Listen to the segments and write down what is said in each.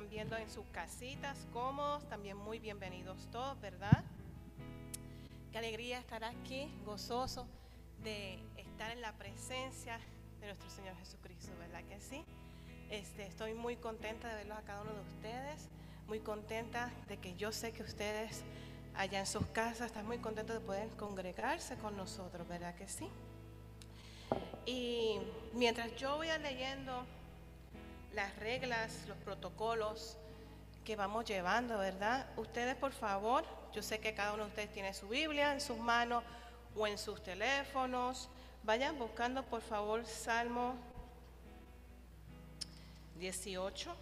están viendo en sus casitas cómodos, también muy bienvenidos todos, ¿verdad? Qué alegría estar aquí, gozoso de estar en la presencia de nuestro Señor Jesucristo, ¿verdad que sí? Este, estoy muy contenta de verlos a cada uno de ustedes, muy contenta de que yo sé que ustedes allá en sus casas. Están muy contentos de poder congregarse con nosotros, ¿verdad que sí? Y mientras yo voy leyendo las reglas, los protocolos que vamos llevando, ¿verdad? Ustedes, por favor, yo sé que cada uno de ustedes tiene su Biblia en sus manos o en sus teléfonos. Vayan buscando, por favor, Salmo 18.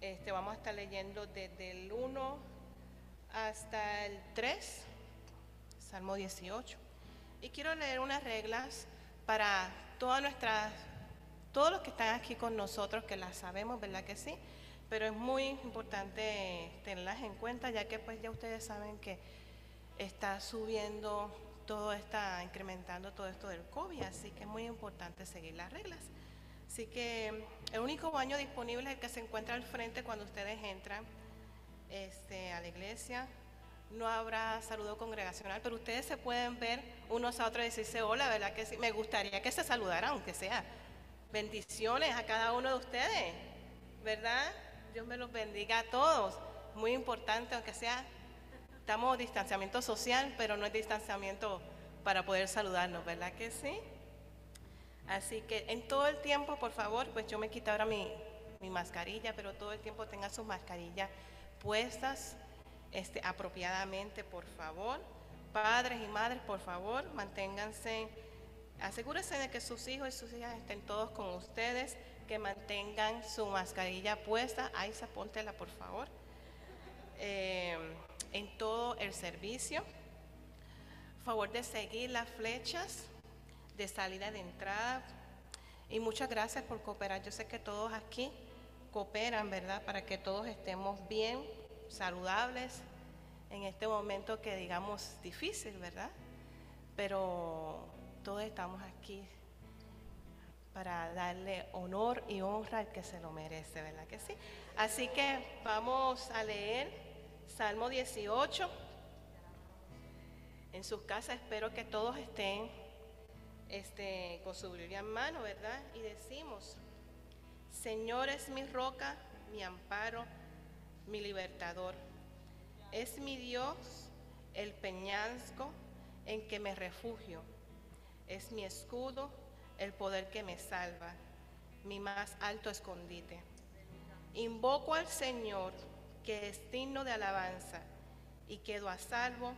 Este, vamos a estar leyendo desde el 1 hasta el 3, Salmo 18. Y quiero leer unas reglas para todas nuestras, todos los que están aquí con nosotros, que las sabemos, ¿verdad que sí? Pero es muy importante tenerlas en cuenta, ya que pues ya ustedes saben que está subiendo todo está incrementando todo esto del COVID, así que es muy importante seguir las reglas. Así que el único baño disponible es el que se encuentra al frente cuando ustedes entran este, a la iglesia. No habrá saludo congregacional, pero ustedes se pueden ver unos a otros y decirse hola, ¿verdad que sí? Me gustaría que se saludaran, aunque sea. Bendiciones a cada uno de ustedes, ¿verdad? Dios me los bendiga a todos. Muy importante, aunque sea, estamos distanciamiento social, pero no es distanciamiento para poder saludarnos, ¿verdad que sí? Así que en todo el tiempo, por favor, pues yo me quito ahora mi, mi mascarilla, pero todo el tiempo tengan sus mascarillas puestas este, apropiadamente, por favor. Padres y madres, por favor, manténganse, asegúrense de que sus hijos y sus hijas estén todos con ustedes, que mantengan su mascarilla puesta. Se póntela, por favor. Eh, en todo el servicio. Favor de seguir las flechas de salida de entrada. Y muchas gracias por cooperar. Yo sé que todos aquí cooperan, ¿verdad? Para que todos estemos bien, saludables en este momento que digamos difícil, ¿verdad? Pero todos estamos aquí para darle honor y honra al que se lo merece, ¿verdad que sí? Así que vamos a leer Salmo 18. En sus casas espero que todos estén este, con su Biblia en mano, ¿verdad? Y decimos, Señor es mi roca, mi amparo, mi libertador. Es mi Dios el peñasco en que me refugio. Es mi escudo, el poder que me salva, mi más alto escondite. Invoco al Señor, que es digno de alabanza, y quedo a salvo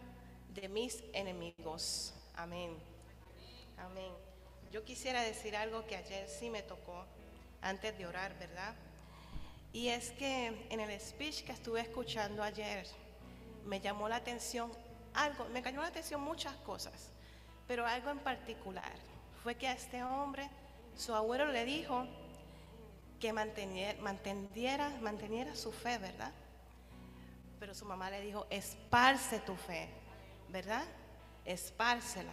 de mis enemigos. Amén. Amén. Yo quisiera decir algo que ayer sí me tocó antes de orar, ¿verdad? Y es que en el speech que estuve escuchando ayer me llamó la atención algo, me cayó la atención muchas cosas, pero algo en particular fue que a este hombre su abuelo le dijo que manteniera, su fe, ¿verdad? Pero su mamá le dijo, esparce tu fe, ¿verdad? Espárcela.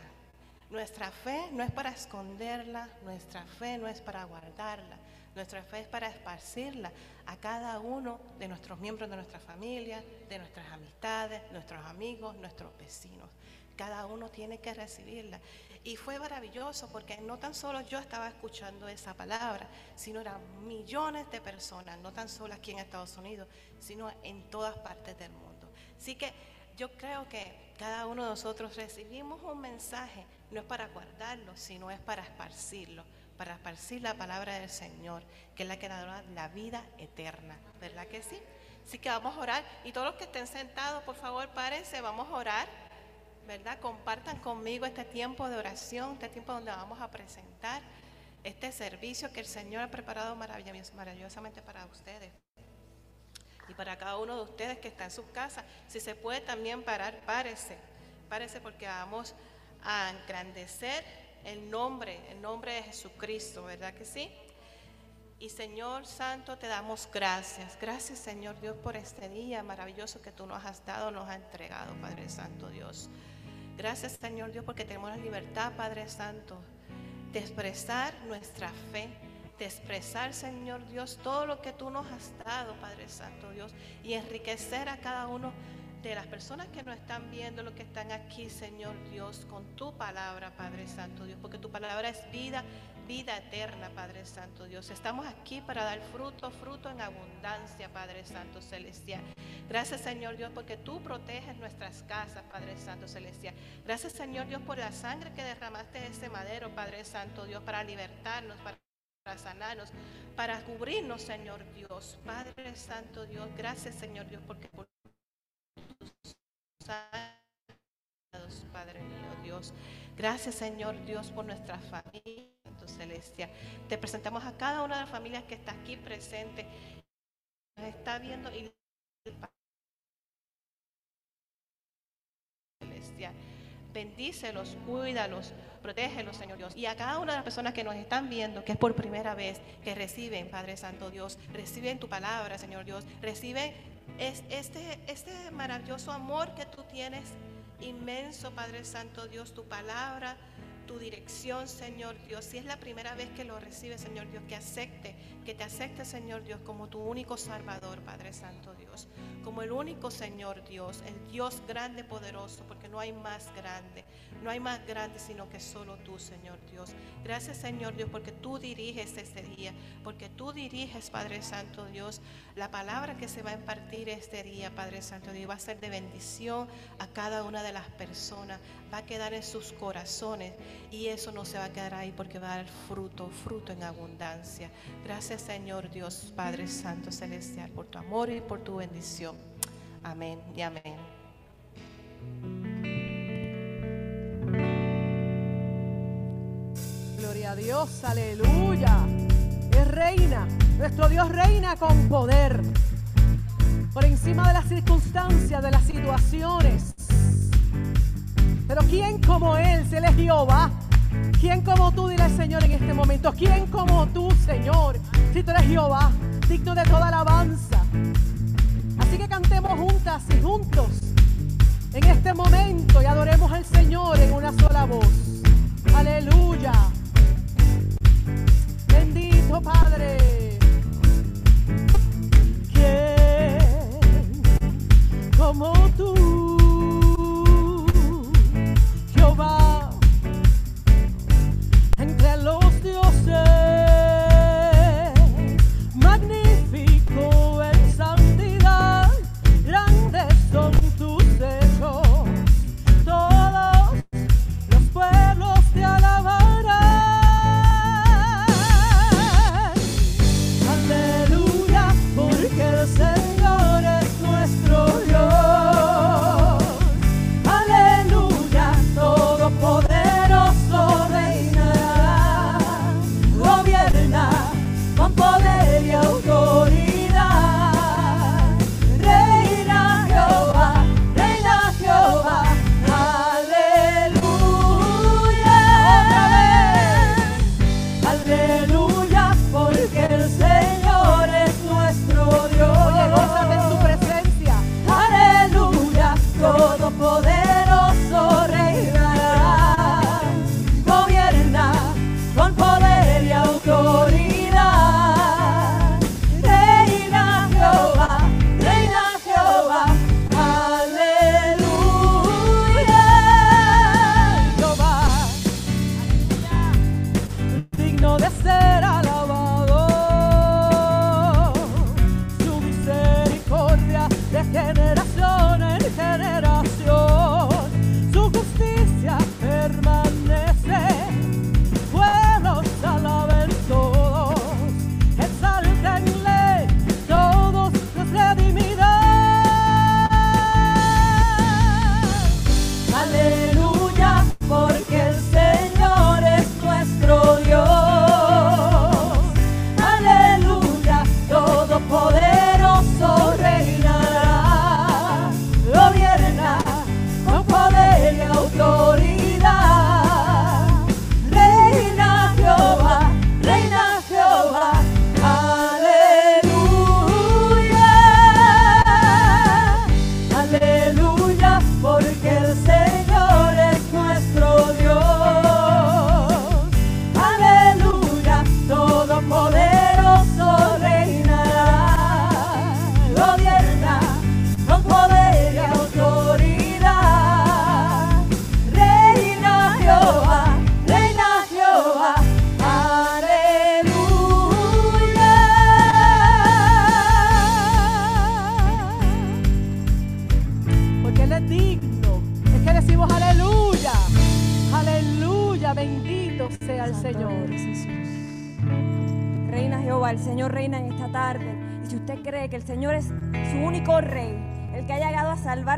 Nuestra fe no es para esconderla, nuestra fe no es para guardarla, nuestra fe es para esparcirla a cada uno de nuestros miembros de nuestra familia, de nuestras amistades, nuestros amigos, nuestros vecinos. Cada uno tiene que recibirla. Y fue maravilloso porque no tan solo yo estaba escuchando esa palabra, sino eran millones de personas, no tan solo aquí en Estados Unidos, sino en todas partes del mundo. Así que yo creo que cada uno de nosotros recibimos un mensaje, no es para guardarlo, sino es para esparcirlo, para esparcir la palabra del Señor, que es la que da la vida eterna, ¿verdad que sí? Así que vamos a orar y todos los que estén sentados, por favor, párense, vamos a orar, ¿verdad? Compartan conmigo este tiempo de oración, este tiempo donde vamos a presentar este servicio que el Señor ha preparado maravillosamente para ustedes y para cada uno de ustedes que está en sus casas. Si se puede también parar, párese, párese porque vamos a engrandecer el nombre, el nombre de Jesucristo, ¿verdad que sí? Y Señor Santo, te damos gracias. Gracias Señor Dios por este día maravilloso que tú nos has dado, nos has entregado, Padre Santo Dios. Gracias Señor Dios porque tenemos la libertad, Padre Santo, de expresar nuestra fe de expresar, Señor Dios, todo lo que tú nos has dado, Padre Santo Dios, y enriquecer a cada uno de las personas que nos están viendo, los que están aquí, Señor Dios, con tu palabra, Padre Santo Dios, porque tu palabra es vida vida eterna, Padre Santo Dios. Estamos aquí para dar fruto, fruto en abundancia, Padre Santo Celestial. Gracias, Señor Dios, porque tú proteges nuestras casas, Padre Santo Celestial. Gracias, Señor Dios, por la sangre que derramaste en ese madero, Padre Santo Dios, para libertarnos, para sanarnos, para cubrirnos, Señor Dios. Padre Santo Dios, gracias, Señor Dios, porque por Padre mío Dios. Gracias, Señor Dios, por nuestra familia, tu celestia. Te presentamos a cada una de las familias que está aquí presente, nos está viendo y celestial. Bendícelos, cuídalos, protégelos, Señor Dios. Y a cada una de las personas que nos están viendo, que es por primera vez que reciben, Padre Santo Dios, reciben tu palabra, Señor Dios, reciben este, este maravilloso amor que tú tienes inmenso, Padre Santo Dios, tu palabra, tu dirección, Señor Dios. Si es la primera vez que lo recibe, Señor Dios, que acepte, que te acepte, Señor Dios, como tu único Salvador, Padre Santo Dios. Como el único Señor Dios, el Dios grande, poderoso, porque no hay más grande. No hay más grande sino que solo tú, Señor Dios. Gracias, Señor Dios, porque tú diriges este día, porque tú diriges, Padre Santo Dios, la palabra que se va a impartir este día, Padre Santo Dios, va a ser de bendición a cada una de las personas, va a quedar en sus corazones y eso no se va a quedar ahí porque va a dar fruto, fruto en abundancia. Gracias Señor Dios, Padre Santo Celestial, por tu amor y por tu bendición. Amén y amén. Gloria a Dios, aleluya. Es reina, nuestro Dios reina con poder. Por encima de las circunstancias, de las situaciones. Pero ¿quién como Él? Se le Jehová. ¿Quién como tú, dile al Señor en este momento? ¿Quién como tú, Señor? Si tú eres Jehová, digno de toda alabanza. Así que cantemos juntas y juntos en este momento y adoremos al Señor en una sola voz. Aleluya. Bendito Padre. ¿Quién como tú? entre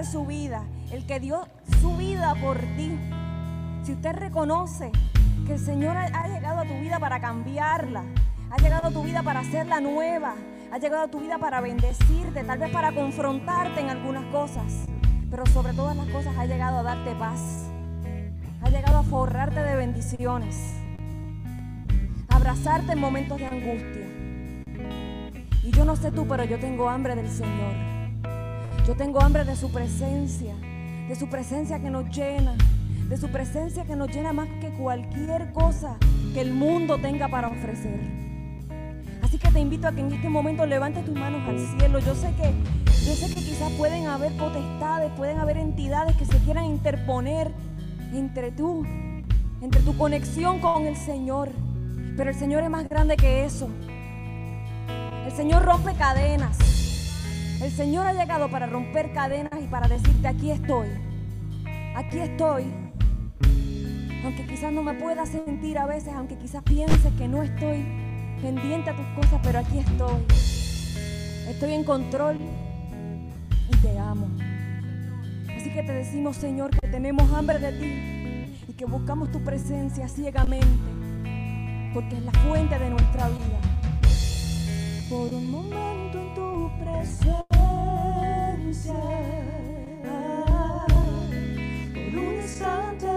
su vida, el que dio su vida por ti, si usted reconoce que el Señor ha llegado a tu vida para cambiarla, ha llegado a tu vida para hacerla nueva, ha llegado a tu vida para bendecirte, tal vez para confrontarte en algunas cosas, pero sobre todas las cosas ha llegado a darte paz, ha llegado a forrarte de bendiciones, abrazarte en momentos de angustia. Y yo no sé tú, pero yo tengo hambre del Señor. Yo tengo hambre de su presencia, de su presencia que nos llena, de su presencia que nos llena más que cualquier cosa que el mundo tenga para ofrecer. Así que te invito a que en este momento levantes tus manos al cielo. Yo sé que yo sé que quizás pueden haber potestades, pueden haber entidades que se quieran interponer entre tú, entre tu conexión con el Señor. Pero el Señor es más grande que eso. El Señor rompe cadenas. El Señor ha llegado para romper cadenas y para decirte, aquí estoy. Aquí estoy aunque quizás no me pueda sentir a veces, aunque quizás pienses que no estoy pendiente a tus cosas, pero aquí estoy. Estoy en control y te amo. Así que te decimos, Señor, que tenemos hambre de ti y que buscamos tu presencia ciegamente, porque es la fuente de nuestra vida. Por un momento en tu presencia. Por un instante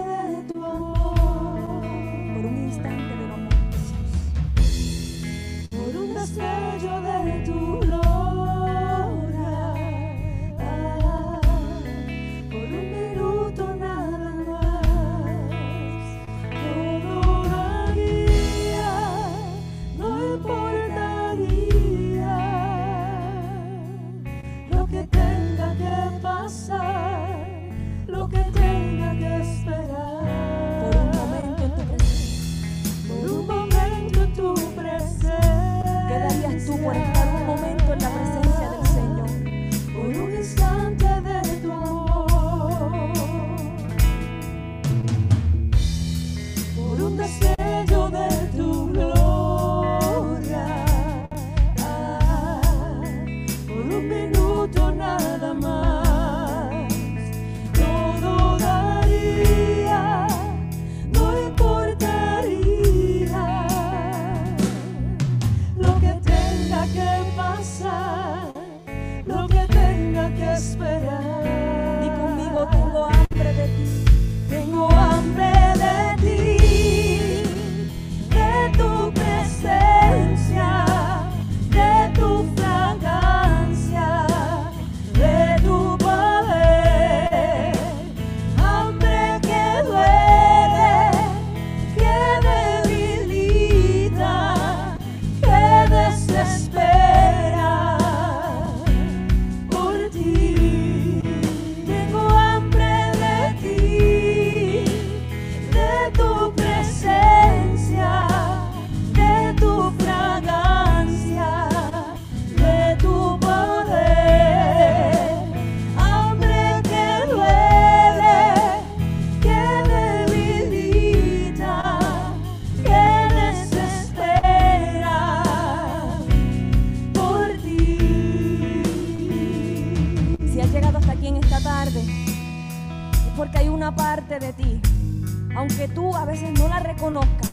veces no la reconozcas,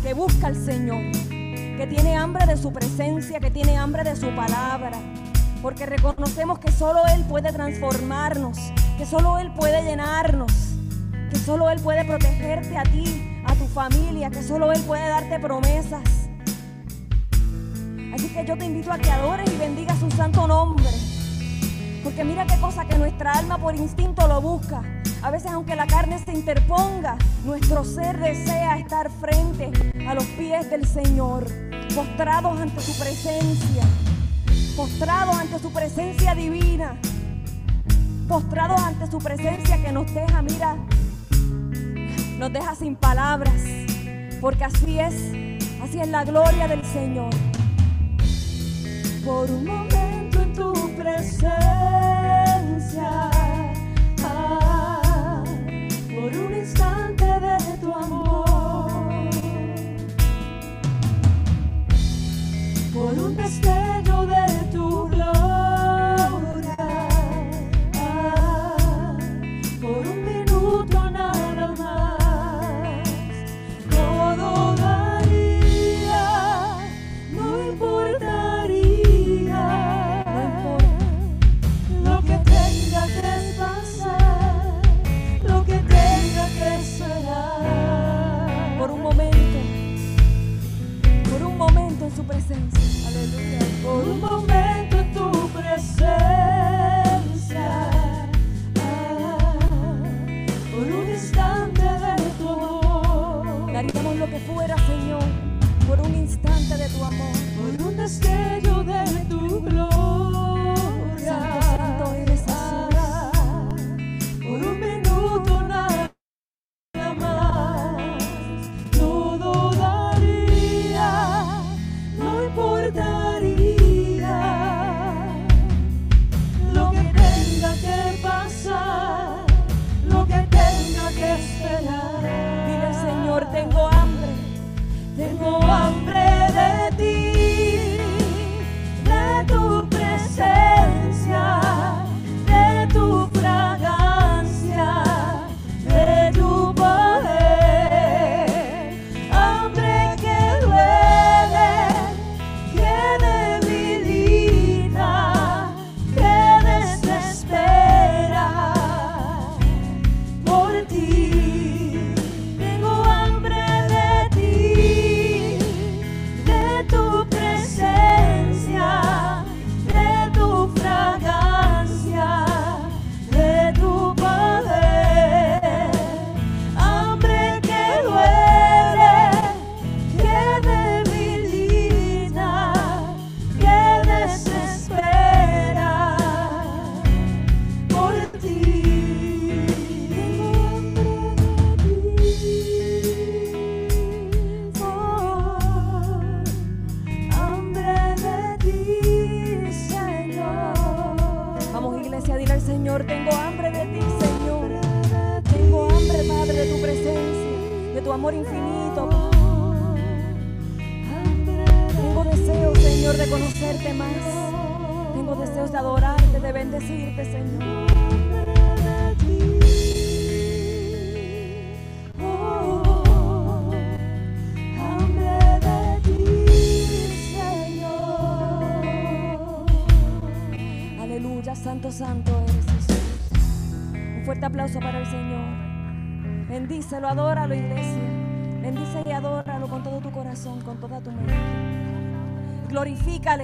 que busca al Señor, que tiene hambre de su presencia, que tiene hambre de su palabra, porque reconocemos que solo Él puede transformarnos, que solo Él puede llenarnos, que solo Él puede protegerte a ti, a tu familia, que solo Él puede darte promesas. Así que yo te invito a que adores y bendiga su santo nombre. Porque mira qué cosa que nuestra alma por instinto lo busca. A veces aunque la carne se interponga, nuestro ser desea estar frente a los pies del Señor, postrados ante su presencia, postrados ante su presencia divina, postrados ante su presencia que nos deja, mira, nos deja sin palabras, porque así es, así es la gloria del Señor. Por un momento en tu presencia. Por un momento en tu presencia. Por un instante de tu amor. Daríamos lo que fuera, Señor. Por un instante de tu amor. Por un destello de tu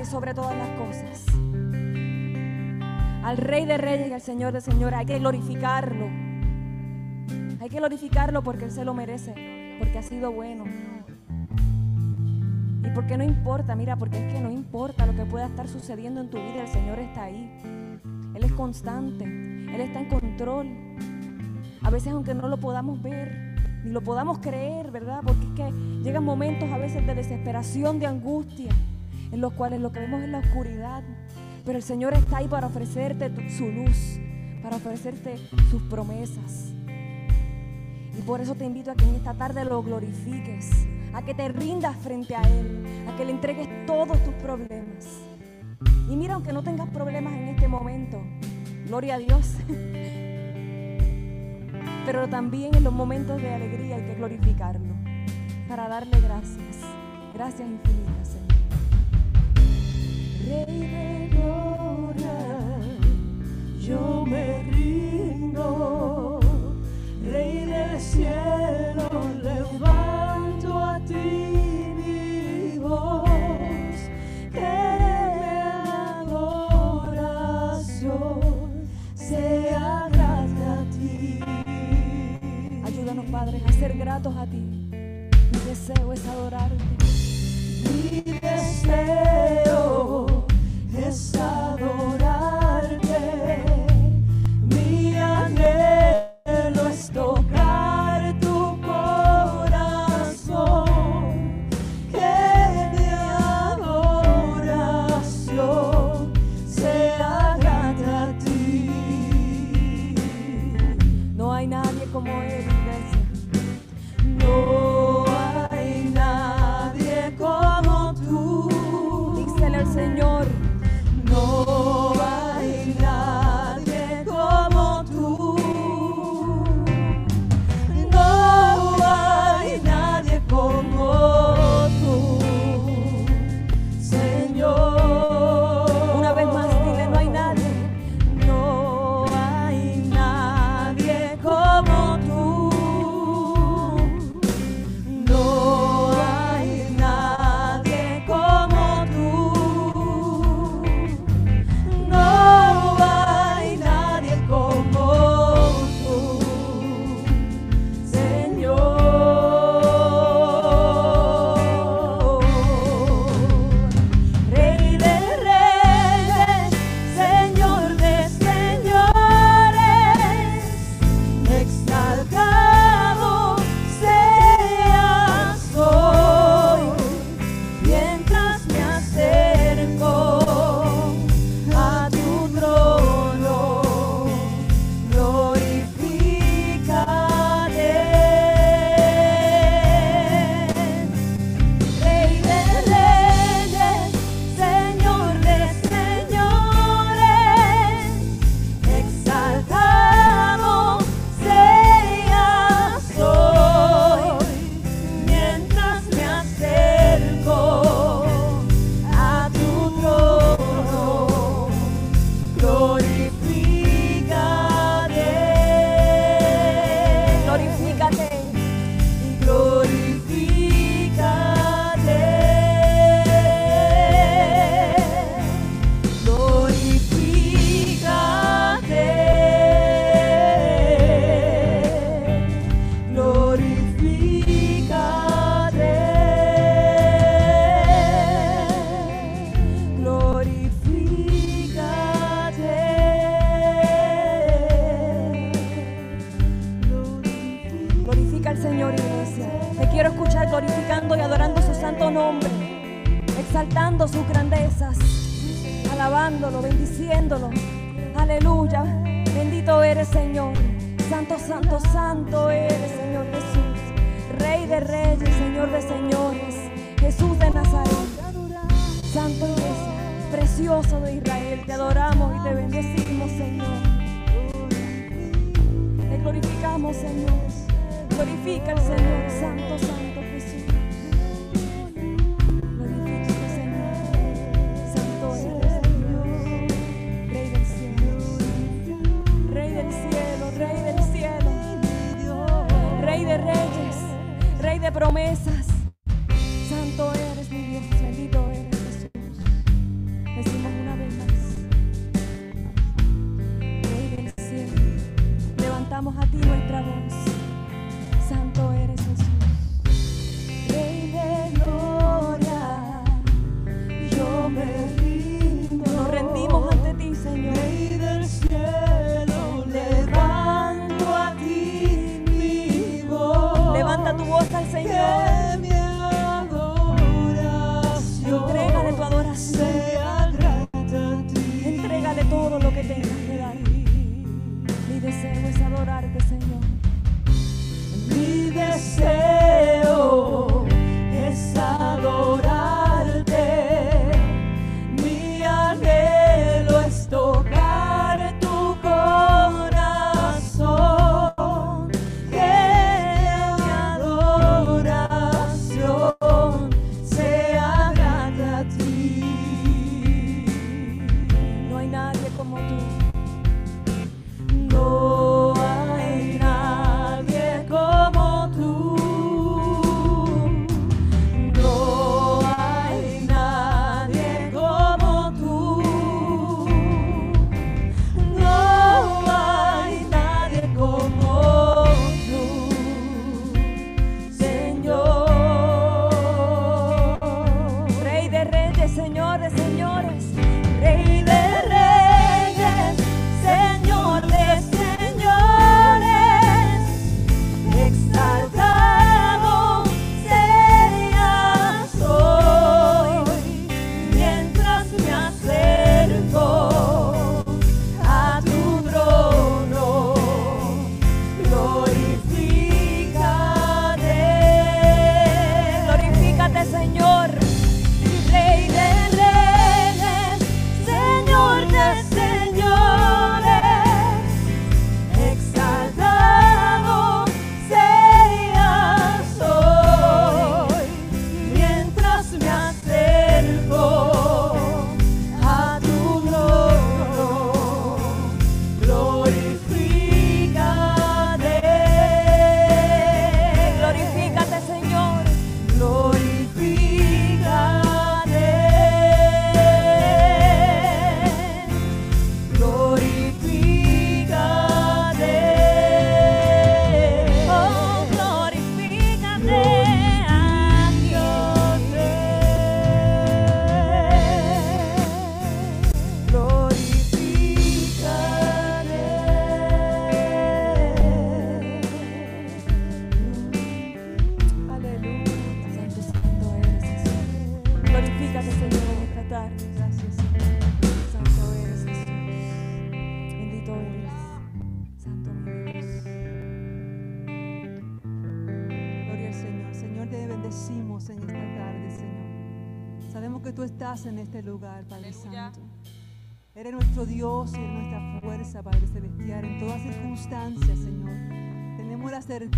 sobre todas las cosas. Al Rey de Reyes y al Señor de Señores hay que glorificarlo. Hay que glorificarlo porque Él se lo merece, porque ha sido bueno. Y porque no importa, mira, porque es que no importa lo que pueda estar sucediendo en tu vida, el Señor está ahí. Él es constante, Él está en control. A veces aunque no lo podamos ver, ni lo podamos creer, ¿verdad? Porque es que llegan momentos a veces de desesperación, de angustia en los cuales lo que vemos es la oscuridad. Pero el Señor está ahí para ofrecerte su luz, para ofrecerte sus promesas. Y por eso te invito a que en esta tarde lo glorifiques, a que te rindas frente a Él, a que le entregues todos tus problemas. Y mira, aunque no tengas problemas en este momento, gloria a Dios. Pero también en los momentos de alegría hay que glorificarlo, para darle gracias. Gracias infinitas, Señor. Rey de gloria, yo me rindo, ser gratos a ti. Mi deseo es adorarte. Mi deseo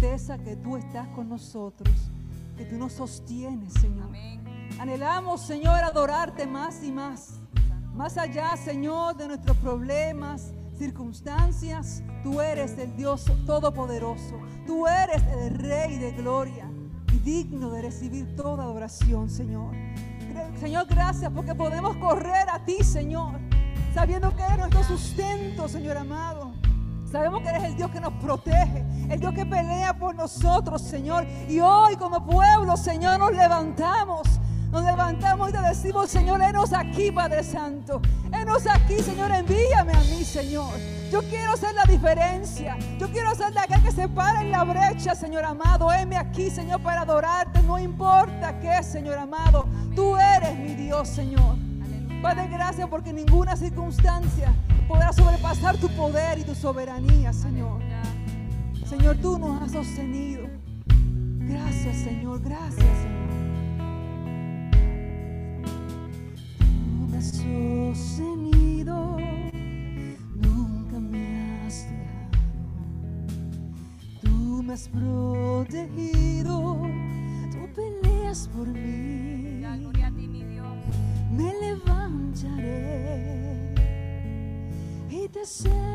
que tú estás con nosotros, que tú nos sostienes, Señor. Amén. Anhelamos, Señor, adorarte más y más. Más allá, Señor, de nuestros problemas, circunstancias, tú eres el Dios todopoderoso. Tú eres el Rey de gloria y digno de recibir toda adoración, Señor. Señor, gracias porque podemos correr a ti, Señor, sabiendo que eres nuestro sustento, Señor amado. Sabemos que eres el Dios que nos protege, el Dios que pelea por nosotros, Señor. Y hoy como pueblo, Señor, nos levantamos. Nos levantamos y te decimos, Señor, enos aquí, Padre Santo. Enos aquí, Señor, envíame a mí, Señor. Yo quiero ser la diferencia. Yo quiero ser la que se para en la brecha, Señor amado. Heme aquí, Señor, para adorarte. No importa qué, Señor amado. Tú eres mi Dios, Señor. Padre, gracias porque ninguna circunstancia podrá sobrepasar tu poder y tu soberanía, Señor. Señor, tú nos has sostenido. Gracias, Señor. Gracias, Señor. Tú me has sostenido. Nunca me has dejado. Tú me has protegido. Tú peleas por mí. me levantaré y te seré.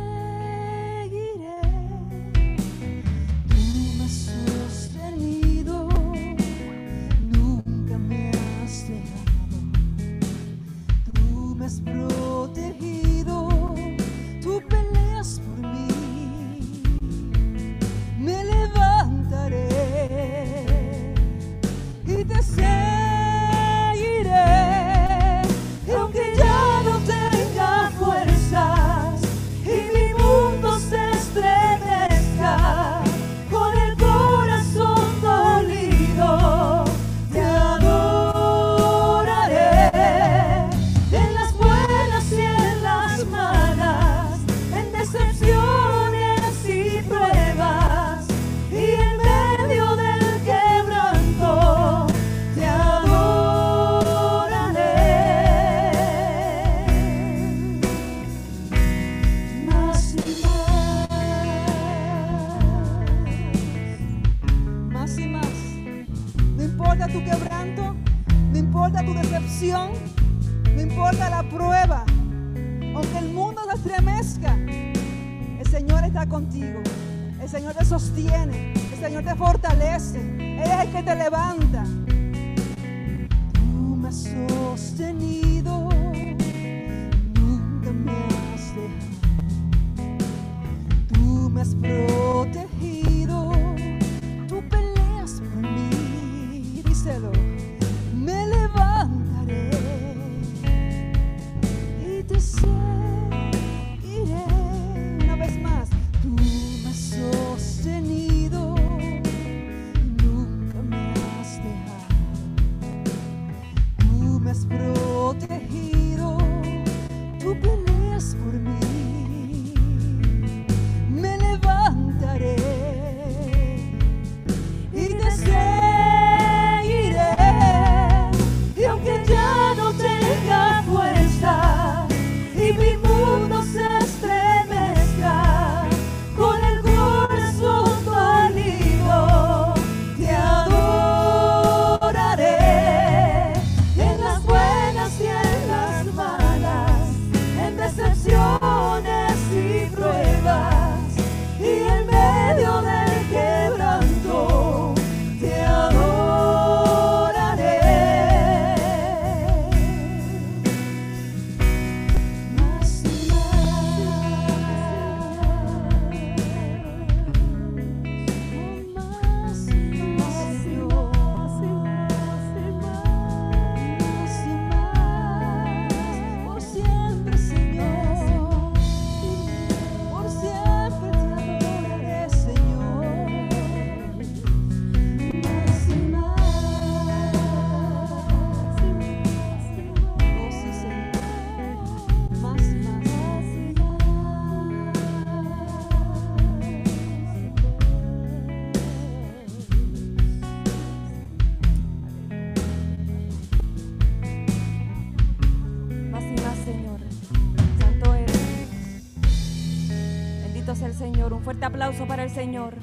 Fuerte aplauso para el Señor.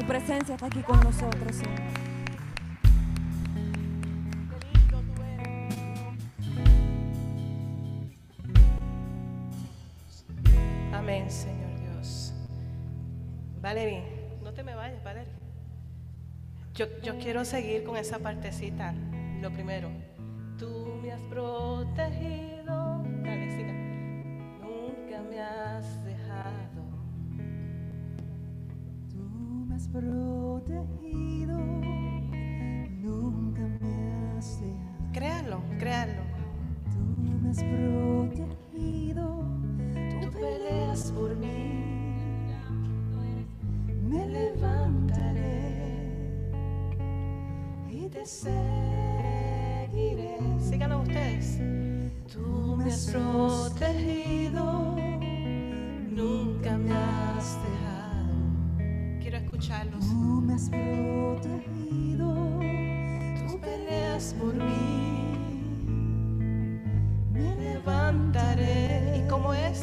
Su presencia está aquí con nosotros, Amén, Señor Dios. Valerie, no te me vayas, Valerie. Yo, yo, quiero seguir con esa partecita. Lo primero, tú me has protegido. protegido, nunca me has dejado. Créalo, créalo. Tú me has protegido, tú, tú peleas por mí, me levantaré y te seguiré. Síganos ustedes. Tú me has protegido, nunca me has dejado escucharlos. Tú me has protegido, tú peleas por mí. Me levantaré ¿Y cómo es?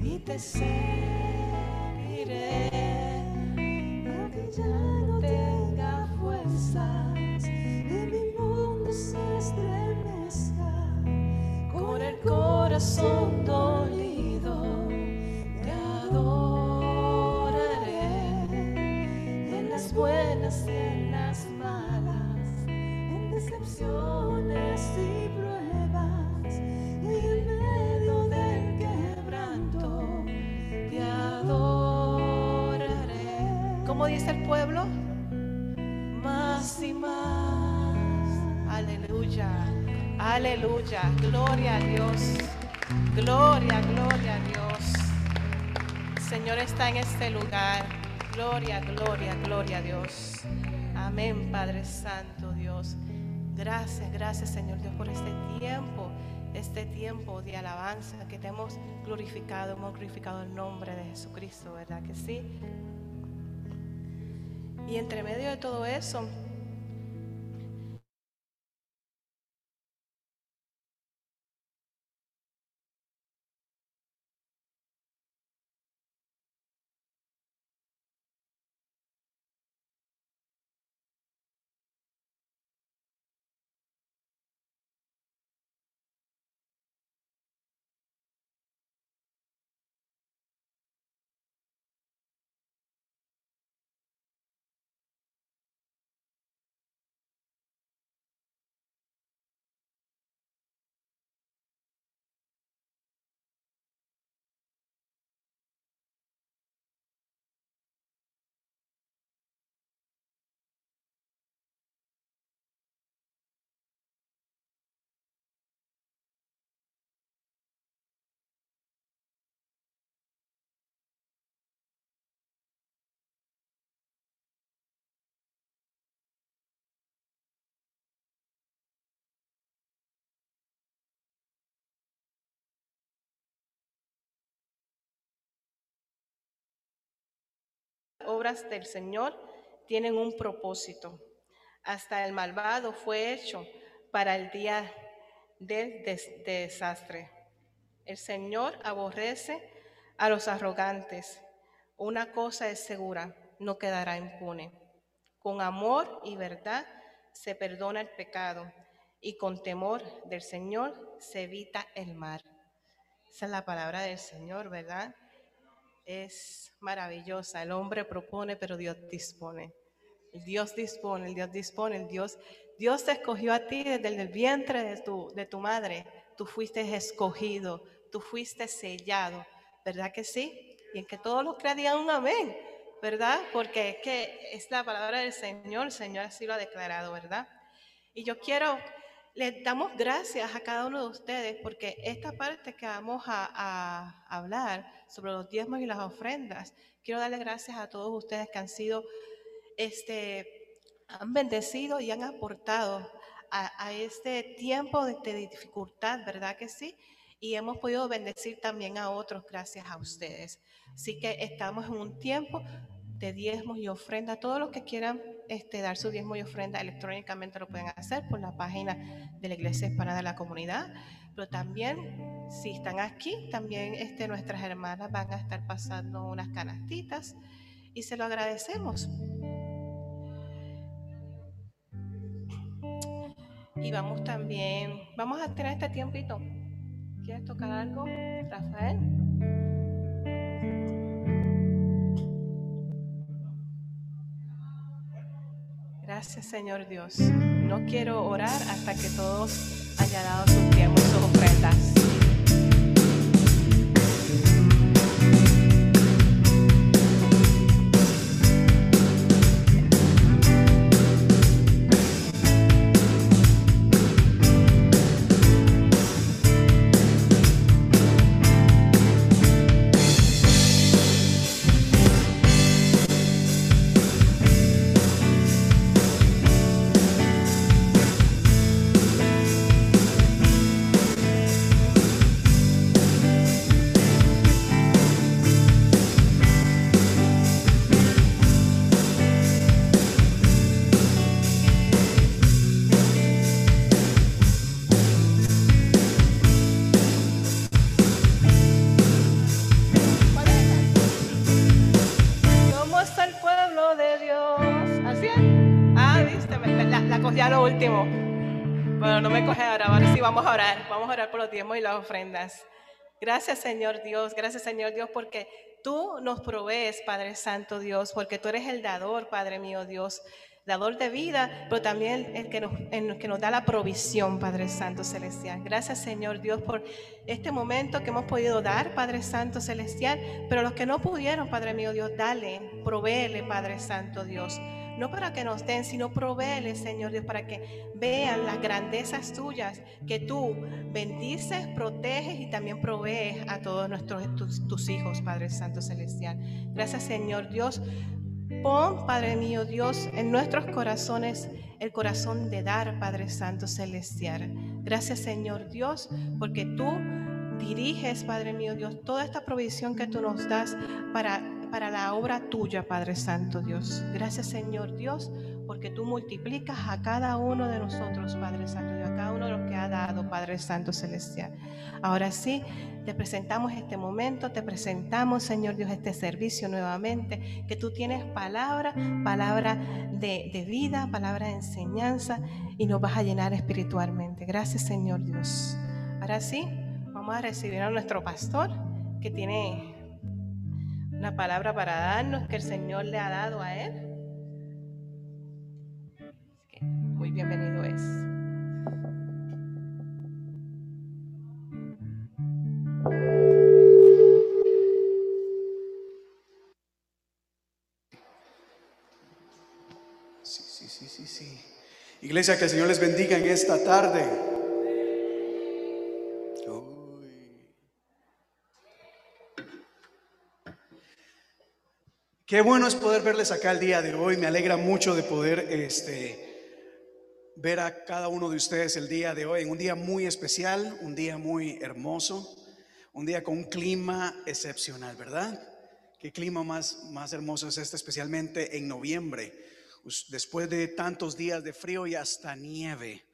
y te seguiré. Aunque ya no tenga fuerzas y mi mundo se estremezca, con el corazón dolido Aleluya, aleluya, gloria a Dios, gloria, gloria a Dios. El Señor está en este lugar, gloria, gloria, gloria a Dios. Amén, Padre Santo Dios. Gracias, gracias Señor Dios por este tiempo, este tiempo de alabanza que te hemos glorificado, hemos glorificado el nombre de Jesucristo, ¿verdad que sí? Y entre medio de todo eso, obras del Señor tienen un propósito. Hasta el malvado fue hecho para el día del des- desastre. El Señor aborrece a los arrogantes. Una cosa es segura, no quedará impune. Con amor y verdad se perdona el pecado y con temor del Señor se evita el mal. Esa es la palabra del Señor, ¿verdad? Es maravillosa. El hombre propone, pero Dios dispone. El Dios dispone, el Dios dispone, el Dios, Dios te escogió a ti desde el vientre de tu, de tu madre. Tú fuiste escogido, tú fuiste sellado, ¿verdad que sí? Y en que todos los crean digan un amén, ¿verdad? Porque es que es la palabra del Señor, el Señor así lo ha declarado, ¿verdad? Y yo quiero, les damos gracias a cada uno de ustedes porque esta parte que vamos a, a hablar sobre los diezmos y las ofrendas, quiero darle gracias a todos ustedes que han sido, este, han bendecido y han aportado a, este tiempo de, de dificultad, ¿verdad que sí? Y hemos podido bendecir también a otros gracias a ustedes. Así que estamos en un tiempo de diezmos y ofrendas. Todos los que quieran este, dar su diezmo y ofrenda electrónicamente lo pueden hacer por la página de la Iglesia Hispana de la Comunidad. Pero también, si están aquí, también este, nuestras hermanas van a estar pasando unas canastitas y se lo agradecemos. Y vamos también, vamos a tener este tiempito. ¿Quieres tocar algo, Rafael? Gracias, Señor Dios. No quiero orar hasta que todos hayan dado sus tiempos, sus ofrendas. Diezmos y las ofrendas. Gracias, Señor Dios. Gracias, Señor Dios, porque tú nos provees, Padre Santo Dios, porque tú eres el dador, Padre mío Dios dador de vida, pero también el que, nos, que nos da la provisión, Padre Santo Celestial. Gracias, Señor Dios, por este momento que hemos podido dar, Padre Santo Celestial, pero los que no pudieron, Padre mío Dios, dale, proveele, Padre Santo Dios. No para que nos den, sino proveele, Señor Dios, para que vean las grandezas tuyas, que tú bendices, proteges y también provees a todos nuestros tus, tus hijos, Padre Santo Celestial. Gracias, Señor Dios Pon, Padre mío Dios, en nuestros corazones el corazón de dar, Padre Santo Celestial. Gracias, Señor Dios, porque tú diriges, Padre mío Dios, toda esta provisión que tú nos das para, para la obra tuya, Padre Santo Dios. Gracias, Señor Dios, porque tú multiplicas a cada uno de nosotros, Padre Santo Dios, a cada uno de los que ha dado, Padre Santo Celestial. Ahora sí, te presentamos este momento, te presentamos, Señor Dios, este servicio nuevamente, que tú tienes palabra, palabra de, de vida, palabra de enseñanza y nos vas a llenar espiritualmente. Gracias, Señor Dios. Ahora sí, vamos a recibir a nuestro pastor que tiene una palabra para darnos que el Señor le ha dado a él. Muy bienvenido es. Iglesia, que el Señor les bendiga en esta tarde. Qué bueno es poder verles acá el día de hoy. Me alegra mucho de poder este, ver a cada uno de ustedes el día de hoy, en un día muy especial, un día muy hermoso, un día con un clima excepcional, ¿verdad? Qué clima más, más hermoso es este, especialmente en noviembre después de tantos días de frío y hasta nieve.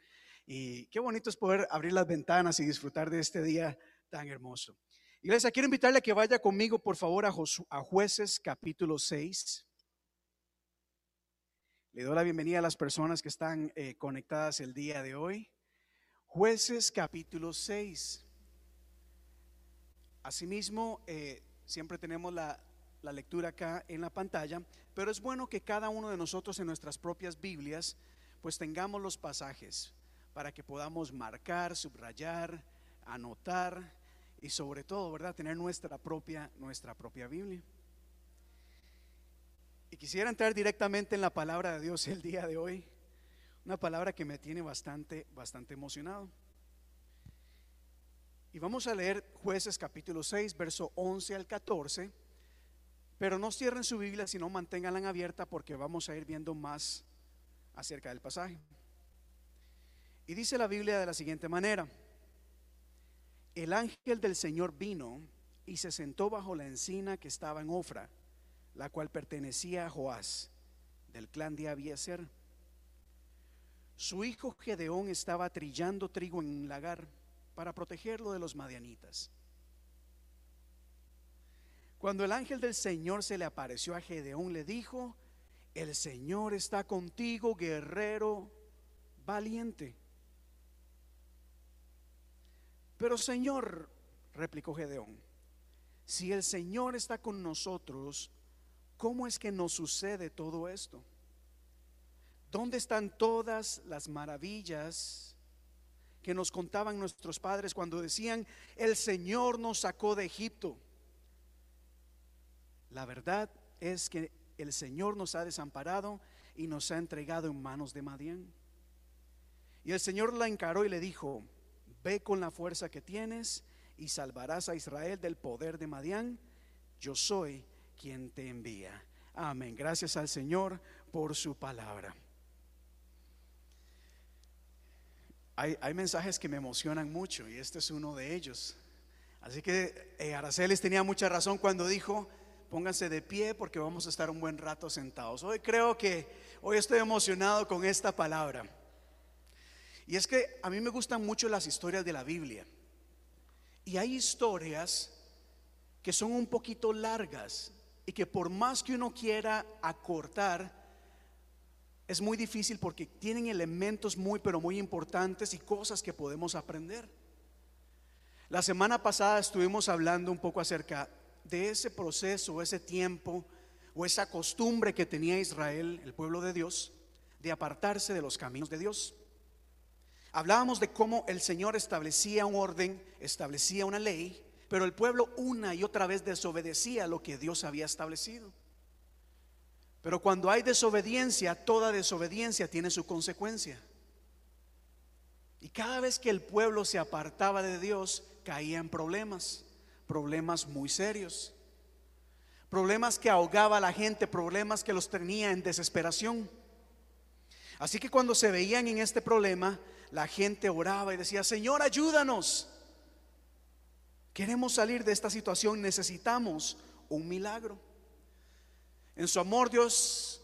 Y qué bonito es poder abrir las ventanas y disfrutar de este día tan hermoso. Iglesia, quiero invitarle a que vaya conmigo, por favor, a, jueces capítulo 6. Le doy la bienvenida a las personas que están eh, conectadas el día de hoy. Jueces capítulo 6. Asimismo, eh, siempre tenemos la, la lectura acá en la pantalla, pero es bueno que cada uno de nosotros en nuestras propias Biblias pues tengamos los pasajes para que podamos marcar, subrayar, anotar y sobre todo, ¿verdad?, tener nuestra propia nuestra propia Biblia. Y quisiera entrar directamente en la palabra de Dios el día de hoy, una palabra que me tiene bastante bastante emocionado. Y vamos a leer Jueces capítulo 6, verso 11 al 14 pero no cierren su Biblia, sino manténganla abierta porque vamos a ir viendo más acerca del pasaje. Y dice la Biblia de la siguiente manera. El ángel del Señor vino y se sentó bajo la encina que estaba en Ofra, la cual pertenecía a Joás, del clan de Abieser. Su hijo Gedeón estaba trillando trigo en un lagar para protegerlo de los madianitas. Cuando el ángel del Señor se le apareció a Gedeón, le dijo, el Señor está contigo, guerrero valiente. Pero Señor, replicó Gedeón, si el Señor está con nosotros, ¿cómo es que nos sucede todo esto? ¿Dónde están todas las maravillas que nos contaban nuestros padres cuando decían, el Señor nos sacó de Egipto? La verdad es que el Señor nos ha desamparado y nos ha entregado en manos de Madián. Y el Señor la encaró y le dijo, ve con la fuerza que tienes y salvarás a Israel del poder de Madián. Yo soy quien te envía. Amén. Gracias al Señor por su palabra. Hay, mensajes que me emocionan mucho y este es uno de ellos. Así que eh, Aracelis tenía mucha razón cuando dijo, Pónganse de pie porque vamos a estar un buen rato sentados. Hoy creo que hoy estoy emocionado con esta palabra. Y es que a mí me gustan mucho las historias de la Biblia. Y hay historias que son un poquito largas y que por más que uno quiera acortar, es muy difícil porque tienen elementos muy, pero muy importantes y cosas que podemos aprender. La semana pasada estuvimos hablando un poco acerca de ese proceso, ese tiempo o esa costumbre que tenía Israel, el pueblo de Dios, de apartarse de los caminos de Dios. Hablábamos de cómo el Señor establecía un orden, establecía una ley, pero el pueblo una y otra vez desobedecía lo que Dios había establecido. Pero cuando hay desobediencia, toda desobediencia tiene su consecuencia. Y cada vez que el pueblo se apartaba de Dios, caía en problemas, problemas muy serios. Problemas que ahogaba a la gente, problemas que los tenía en desesperación. Así que cuando se veían en este problema, la gente oraba y decía, Señor, ayúdanos. Queremos salir de esta situación, necesitamos un milagro. En su amor Dios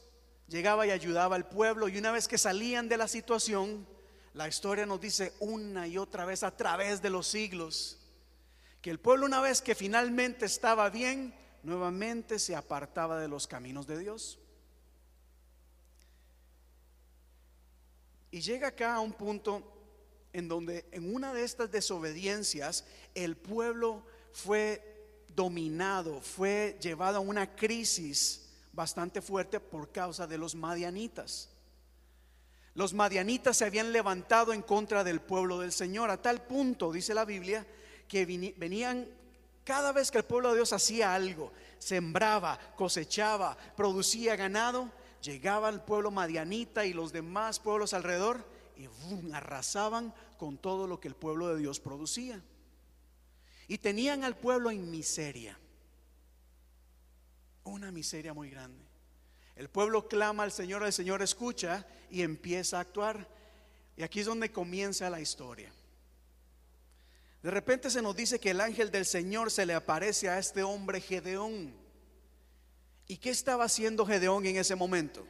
llegaba y ayudaba al pueblo y una vez que salían de la situación, la historia nos dice una y otra vez a través de los siglos que el pueblo una vez que finalmente estaba bien, nuevamente se apartaba de los caminos de Dios. Y llega acá a un punto en donde en una de estas desobediencias el pueblo fue dominado, fue llevado a una crisis bastante fuerte por causa de los madianitas. Los madianitas se habían levantado en contra del pueblo del Señor, a tal punto, dice la Biblia, que venían cada vez que el pueblo de Dios hacía algo, sembraba, cosechaba, producía ganado, llegaba el pueblo madianita y los demás pueblos alrededor y arrasaban con todo lo que el pueblo de Dios producía. Y tenían al pueblo en miseria. Una miseria muy grande. El pueblo clama al Señor, el Señor escucha y empieza a actuar. Y aquí es donde comienza la historia. De repente se nos dice que el ángel del Señor se le aparece a este hombre Gedeón. ¿Y qué estaba haciendo Gedeón en ese momento?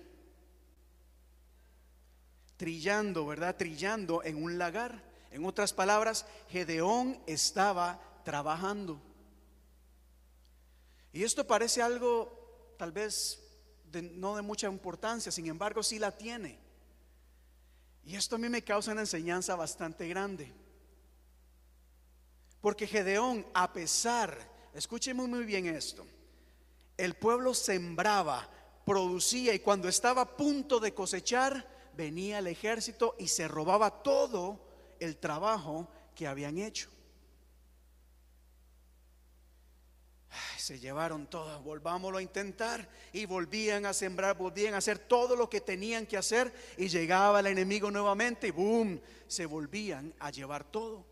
Trillando, ¿verdad? Trillando en un lagar. En otras palabras, Gedeón estaba trabajando. Y esto parece algo tal vez no de mucha importancia, sin embargo sí la tiene. Y esto a mí me causa una enseñanza bastante grande. Porque Gedeón, a pesar, escúcheme muy bien esto, el pueblo sembraba, producía y cuando estaba a punto de cosechar, venía el ejército y se robaba todo el trabajo que habían hecho. se llevaron todo, volvámoslo a intentar y volvían a sembrar, volvían a hacer todo lo que tenían que hacer y llegaba el enemigo nuevamente y boom, se volvían a llevar todo.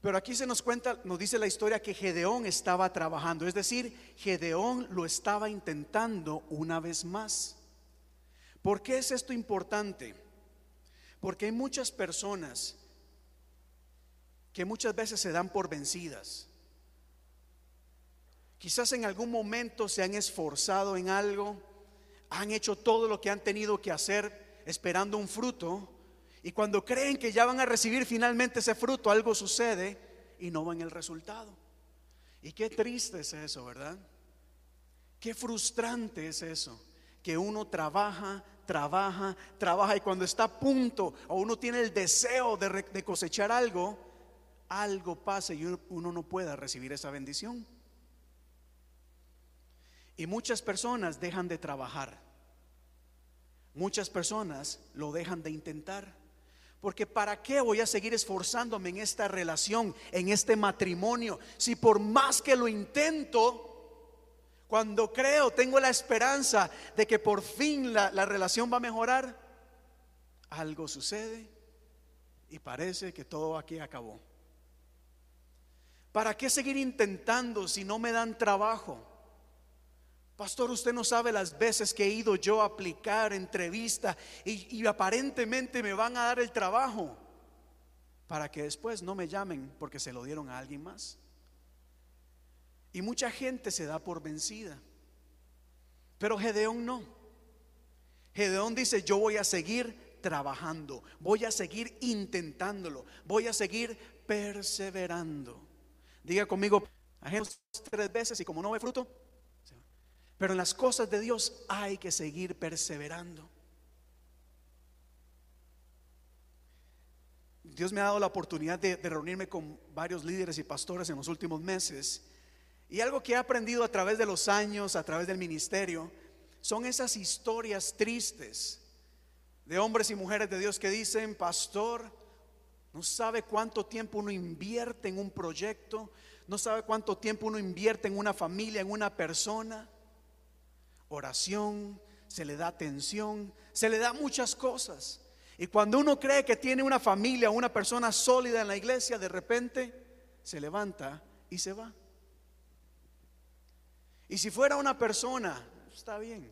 Pero aquí se nos cuenta, nos dice la historia que Gedeón estaba trabajando, es decir, Gedeón lo estaba intentando una vez más. ¿Por qué es esto importante? Porque hay muchas personas que muchas veces se dan por vencidas. Quizás en algún momento se han esforzado en algo, han hecho todo lo que han tenido que hacer esperando un fruto, y cuando creen que ya van a recibir finalmente ese fruto, algo sucede y no ven el resultado. Y qué triste es eso, ¿verdad? Qué frustrante es eso, que uno trabaja, trabaja, trabaja y cuando está a punto o uno tiene el deseo de, cosechar algo, algo pasa y uno no pueda recibir esa bendición. Y muchas personas dejan de trabajar. Muchas personas lo dejan de intentar. Porque ¿para qué voy a seguir esforzándome en esta relación, en este matrimonio? Si por más que lo intento, cuando creo, tengo la esperanza de que por fin la, la relación va a mejorar, algo sucede y parece que todo aquí acabó. ¿Para qué seguir intentando si no me dan trabajo? Pastor, usted no sabe las veces que he ido yo a aplicar entrevista y, aparentemente me van a dar el trabajo para que después no me llamen porque se lo dieron a alguien más. Y mucha gente se da por vencida. Pero Gedeón no. Gedeón dice, yo voy a seguir trabajando, voy a seguir intentándolo, voy a seguir perseverando. Diga conmigo, tres veces y como no ve fruto, Pero en las cosas de Dios hay que seguir perseverando. Dios me ha dado la oportunidad de, reunirme con varios líderes y pastores en los últimos meses. Y algo que he aprendido a través de los años, a través del ministerio, son esas historias tristes de hombres y mujeres de Dios que dicen, pastor, no sabe cuánto tiempo uno invierte en un proyecto, no sabe cuánto tiempo uno invierte en una familia, en una persona. Oración, se le da atención, se le da muchas cosas. Y cuando uno cree que tiene una familia, una persona sólida en la iglesia, de repente se levanta y se va. Y si fuera una persona, está bien.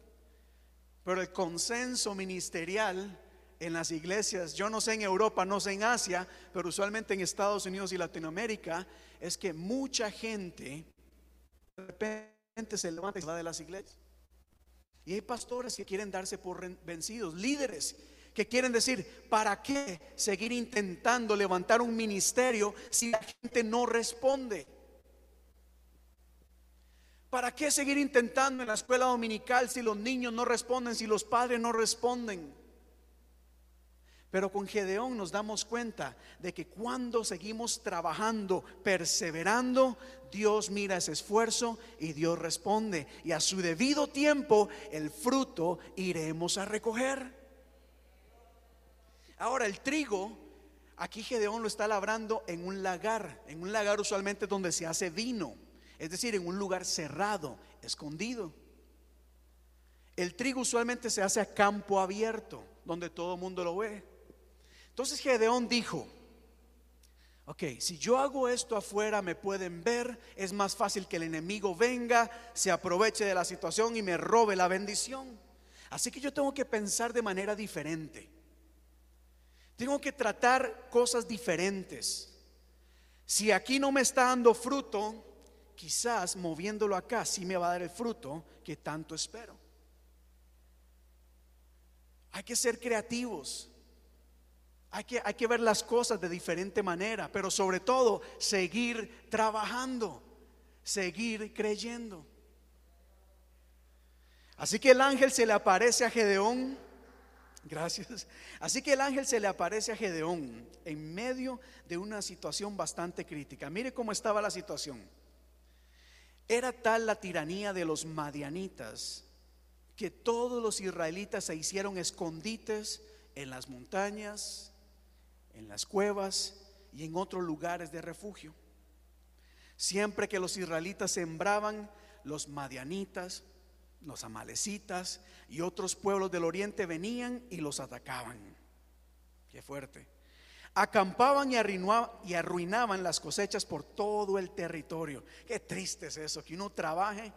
Pero el consenso ministerial en las iglesias, yo no sé en Europa, no sé en Asia, pero usualmente en Estados Unidos y Latinoamérica, es que mucha gente de repente se levanta y se va de las iglesias. Y hay pastores que quieren darse por vencidos, líderes que quieren decir, ¿para qué seguir intentando levantar un ministerio si la gente no responde? ¿Para qué seguir intentando en la escuela dominical si los niños no responden, si los padres no responden? Pero con Gedeón nos damos cuenta de que cuando seguimos trabajando, perseverando, Dios mira ese esfuerzo y Dios responde. Y a su debido tiempo el fruto iremos a recoger. Ahora el trigo, aquí Gedeón lo está labrando en un lagar, en un lagar usualmente donde se hace vino, es decir, en un lugar cerrado, escondido. El trigo usualmente se hace a campo abierto, donde todo el mundo lo ve. Entonces Gedeón dijo, ok, si yo hago esto afuera me pueden ver, es más fácil que el enemigo venga, se aproveche de la situación y me robe la bendición. Así que yo tengo que pensar de manera diferente. Tengo que tratar cosas diferentes. Si aquí no me está dando fruto, quizás moviéndolo acá sí me va a dar el fruto que tanto espero. Hay que ser creativos. Hay que, hay que ver las cosas de diferente manera, pero sobre todo seguir trabajando, seguir creyendo. Así que el ángel se le aparece a Gedeón. Gracias. Así que el ángel se le aparece a Gedeón en medio de una situación bastante crítica. Mire cómo estaba la situación. Era tal la tiranía de los madianitas que todos los israelitas se hicieron escondites en las montañas, en las cuevas y en otros lugares de refugio. Siempre que los israelitas sembraban, los madianitas, los amalecitas y otros pueblos del oriente venían y los atacaban. Qué fuerte. Acampaban y arruinaban, y arruinaban las cosechas por todo el territorio. Qué triste es eso, que uno trabaje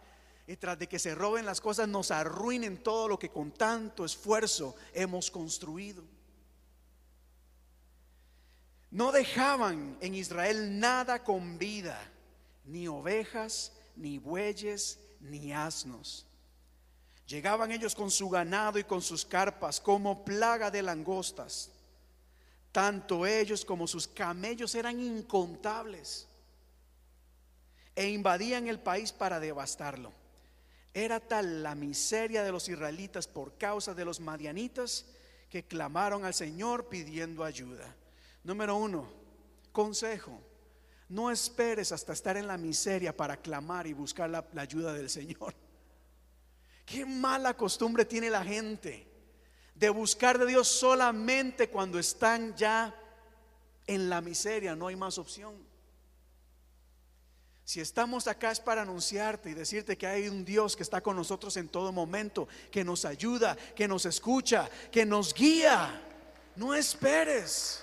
y tras de que se roben las cosas nos arruinen todo lo que con tanto esfuerzo hemos construido. No dejaban en Israel nada con vida, ni ovejas, ni bueyes, ni asnos. Llegaban ellos con su ganado y con sus carpas como plaga de langostas. Tanto ellos como sus camellos eran incontables e invadían el país para devastarlo. Era tal la miseria de los israelitas por causa de los madianitas que clamaron al Señor pidiendo ayuda. Número uno, consejo. No esperes hasta estar en la miseria para clamar y buscar la, ayuda del Señor. Qué mala costumbre tiene la gente de buscar de Dios solamente cuando están ya en la miseria, no hay más opción. Si estamos acá es para anunciarte y decirte que hay un Dios que está con nosotros en todo momento, que nos ayuda, que nos escucha, que nos guía. No esperes.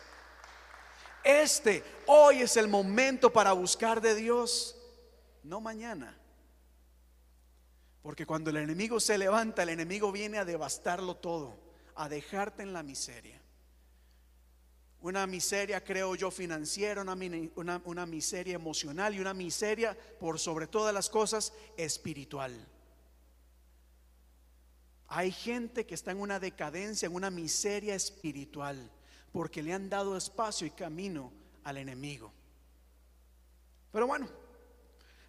Este, hoy es el momento para buscar de Dios, no mañana. Porque cuando el enemigo se levanta, el enemigo viene a devastarlo todo, a dejarte en la miseria. Una miseria, creo yo, financiera, una, una, una, miseria emocional y una miseria, por sobre todas las cosas, espiritual. Hay gente que está en una decadencia, en una miseria espiritual porque le han dado espacio y camino al enemigo. Pero bueno,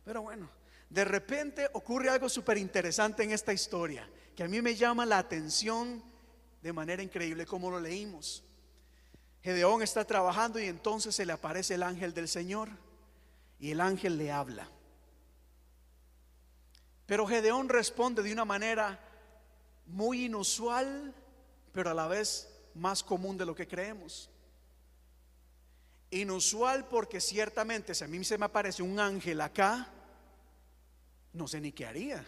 pero bueno, De repente ocurre algo súper interesante en esta historia, que a mí me llama la atención de manera increíble como lo leímos. Gedeón está trabajando y entonces se le aparece el ángel del Señor y el ángel le habla. Pero Gedeón responde de una manera muy inusual, pero a la vez más común de lo que creemos. Inusual porque ciertamente si a mí se me aparece un ángel acá, no sé ni qué haría.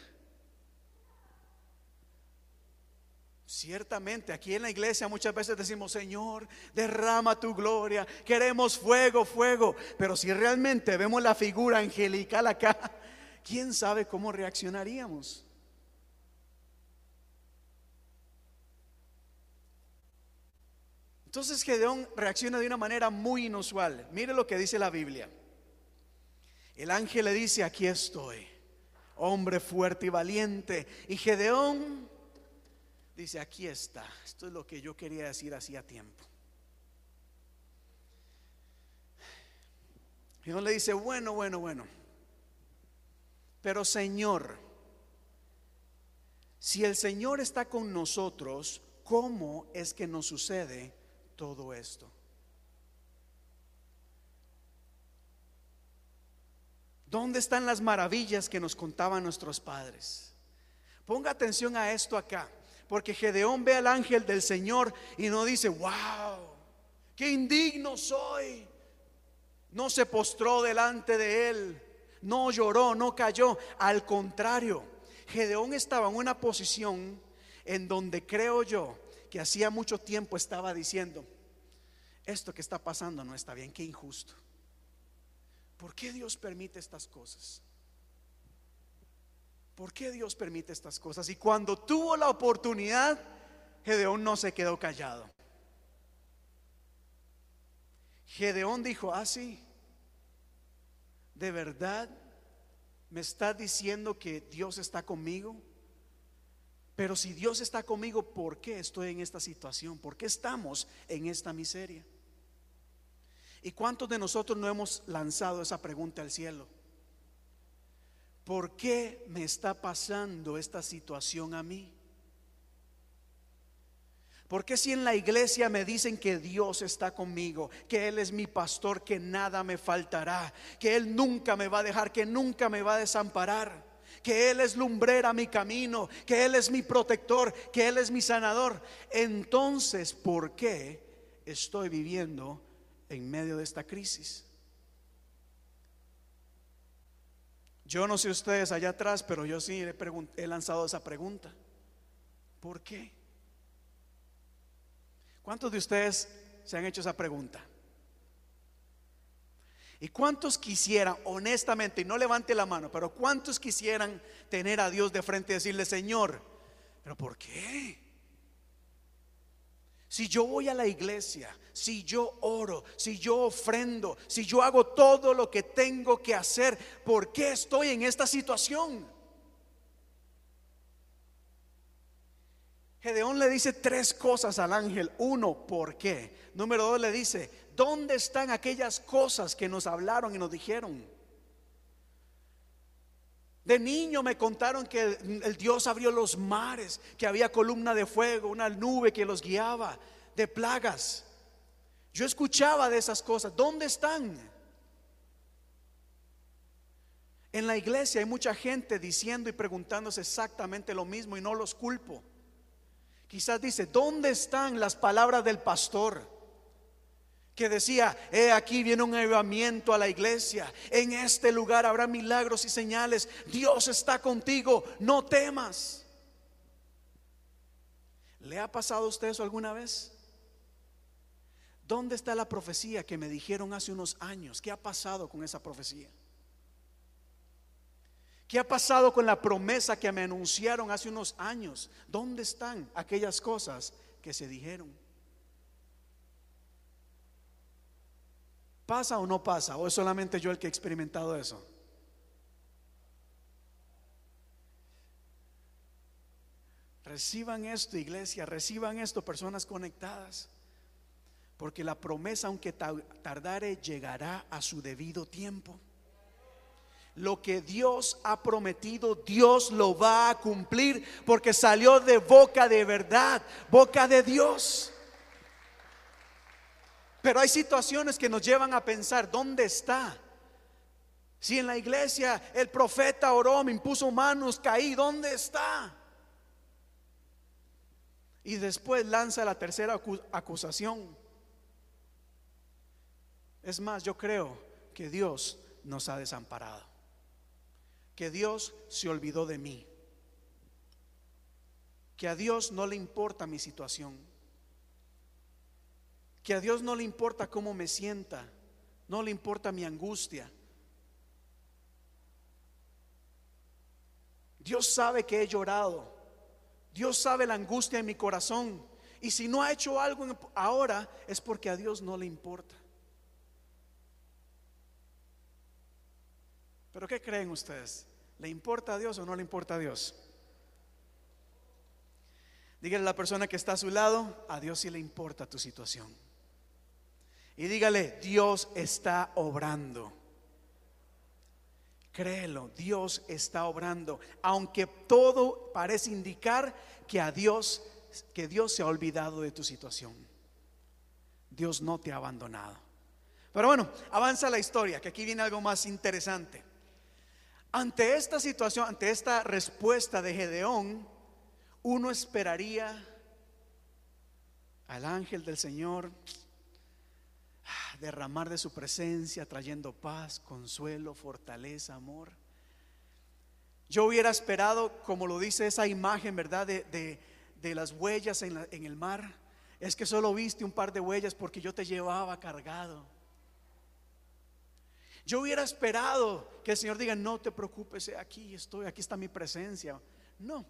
Ciertamente, aquí en la iglesia muchas veces decimos, Señor, derrama tu gloria, queremos fuego, fuego. Pero si realmente vemos la figura angelical acá, ¿quién sabe cómo reaccionaríamos? Entonces Gedeón reacciona de una manera muy inusual. Mire lo que dice la Biblia. El ángel le dice, aquí estoy, hombre fuerte y valiente. Y Gedeón dice, aquí está. Esto es lo que yo quería decir hacía tiempo. Gedeón le dice, bueno, bueno, bueno. Pero Señor, si el Señor está con nosotros, ¿cómo es que nos sucede todo esto? ¿Dónde están las maravillas que nos contaban nuestros padres? Ponga atención a esto acá, porque Gedeón ve al ángel del Señor y no dice, wow, qué indigno soy. No se postró delante de él, no lloró, no cayó. Al contrario, Gedeón estaba en una posición en donde creo yo que hacía mucho tiempo estaba diciendo, esto que está pasando no está bien, qué injusto. ¿Por qué Dios permite estas cosas? ¿Por qué Dios permite estas cosas? Y cuando tuvo la oportunidad, Gedeón no se quedó callado. Gedeón dijo, ah, sí, de verdad me está diciendo que Dios está conmigo. Pero si Dios está conmigo, ¿por qué estoy en esta situación? ¿Por qué estamos en esta miseria? ¿Y cuántos de nosotros no hemos lanzado esa pregunta al cielo? ¿Por qué me está pasando esta situación a mí? ¿Por qué si en la iglesia me dicen que Dios está conmigo, que Él es mi pastor, que nada me faltará, que Él nunca me va a dejar, que nunca me va a desamparar? Que Él es lumbrera mi camino, que Él es mi protector, que Él es mi sanador. Entonces, ¿por qué estoy viviendo en medio de esta crisis? Yo no sé ustedes allá atrás, pero yo sí he, he lanzado esa pregunta. ¿Por qué? ¿Cuántos de ustedes se han hecho esa pregunta? ¿Y cuántos quisieran, honestamente, y no levante la mano, pero cuántos quisieran tener a Dios de frente y decirle, Señor, pero ¿por qué? Si yo voy a la iglesia, si yo oro, si yo ofrendo, si yo hago todo lo que tengo que hacer, ¿por qué estoy en esta situación? Gedeón le dice tres cosas al ángel. Uno, ¿por qué? Número dos, le dice, ¿Dónde están aquellas cosas que nos hablaron y nos dijeron? De niño me contaron que el Dios abrió los mares, que había columna de fuego, una nube que los guiaba, de plagas. Yo escuchaba de esas cosas. ¿Dónde están? En la iglesia hay mucha gente diciendo y preguntándose exactamente lo mismo y no los culpo. Quizás dice, ¿dónde están las palabras del pastor? Que decía, he aquí viene un avivamiento a la iglesia, en este lugar habrá milagros y señales, Dios está contigo, no temas. ¿Le ha pasado a usted eso alguna vez? ¿Dónde está la profecía que me dijeron hace unos años? ¿Qué ha pasado con esa profecía? ¿Qué ha pasado con la promesa que me anunciaron hace unos años? ¿Dónde están aquellas cosas que se dijeron? ¿Pasa o no pasa? ¿O es solamente yo el que he experimentado eso? Reciban esto, iglesia, reciban esto, personas conectadas. Porque la promesa, aunque tardare, llegará a su debido tiempo. Lo que Dios ha prometido, Dios lo va a cumplir porque salió de boca de verdad, boca de Dios. Pero hay situaciones que nos llevan a pensar, ¿dónde está? Si en la iglesia el profeta oró, me impuso manos, caí, ¿dónde está? Y después lanza la tercera acusación. Es más, yo creo que Dios nos ha desamparado que Dios se olvidó de mí, que a Dios no le importa mi situación, que a Dios no le importa cómo me sienta, no le importa mi angustia. Dios sabe que he llorado, Dios sabe la angustia en mi corazón. Y si no ha hecho algo ahora es porque a Dios no le importa. Pero ¿qué creen ustedes? ¿Le importa a Dios o no le importa a Dios? Dígale a la persona que está a su lado, a Dios sí le importa tu situación. Y dígale, Dios está obrando. Créelo, Dios está obrando, aunque todo parece indicar que a Dios que Dios se ha olvidado de tu situación. Dios no te ha abandonado. Pero bueno, avanza la historia, que aquí viene algo más interesante. Ante esta situación, ante esta respuesta de Gedeón, uno esperaría al ángel del Señor derramar de su presencia, trayendo paz, consuelo, fortaleza, amor. Yo hubiera esperado, como lo dice esa imagen, ¿verdad? De, las huellas en, en el mar. Es que solo viste un par de huellas porque yo te llevaba cargado. Yo hubiera esperado que el Señor diga, no te preocupes, aquí estoy, aquí está mi presencia. No,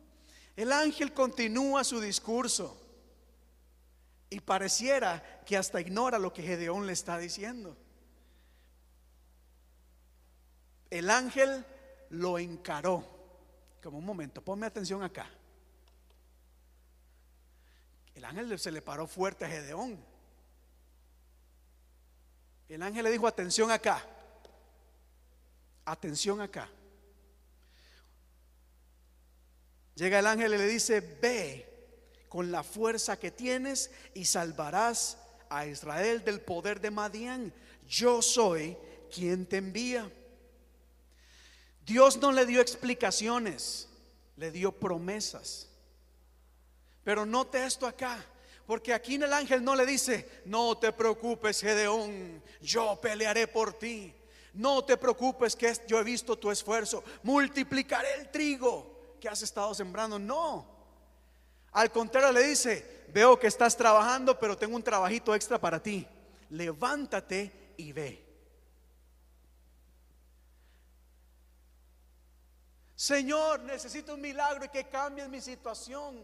el ángel continúa su discurso y pareciera que hasta ignora lo que Gedeón le está diciendo. El ángel lo encaró. Como un momento, ponme atención acá. El ángel se le paró fuerte a Gedeón. El ángel le dijo, atención acá. Atención acá. Llega el ángel y le dice, ve con la fuerza que tienes y salvarás a Israel del poder de Madián. Yo soy quien te envía. Dios no le dio explicaciones, le dio promesas. Pero note esto acá, porque aquí en el ángel no le dice, no te preocupes, Gedeón, yo pelearé por ti. No te preocupes que yo he visto tu esfuerzo. Multiplicaré el trigo que has estado sembrando. No. Al contrario le dice, veo que estás trabajando, pero tengo un trabajito extra para ti. Levántate y ve. Señor, necesito un milagro y que cambies mi situación.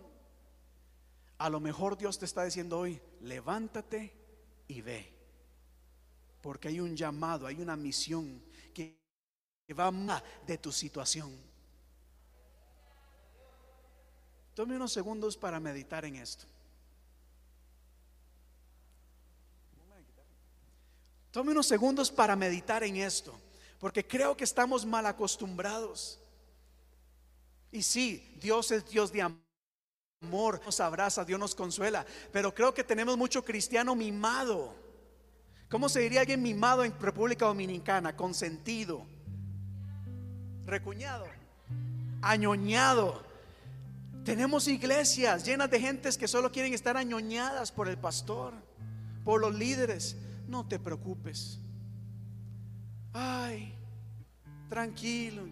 A lo mejor Dios te está diciendo hoy, levántate y ve. Porque hay un llamado, hay una misión que va más de tu situación. Tome unos segundos para meditar en esto. Tome unos segundos para meditar en esto, porque creo que estamos mal acostumbrados. Y sí, Dios es Dios de amor, nos abraza, Dios nos consuela, pero creo que tenemos mucho cristiano mimado ¿Cómo se diría alguien mimado en República Dominicana? Consentido, recuñado, añoñado. Tenemos iglesias llenas de gentes que solo quieren estar añoñadas por el pastor, por los líderes. No te preocupes. Ay, tranquilo.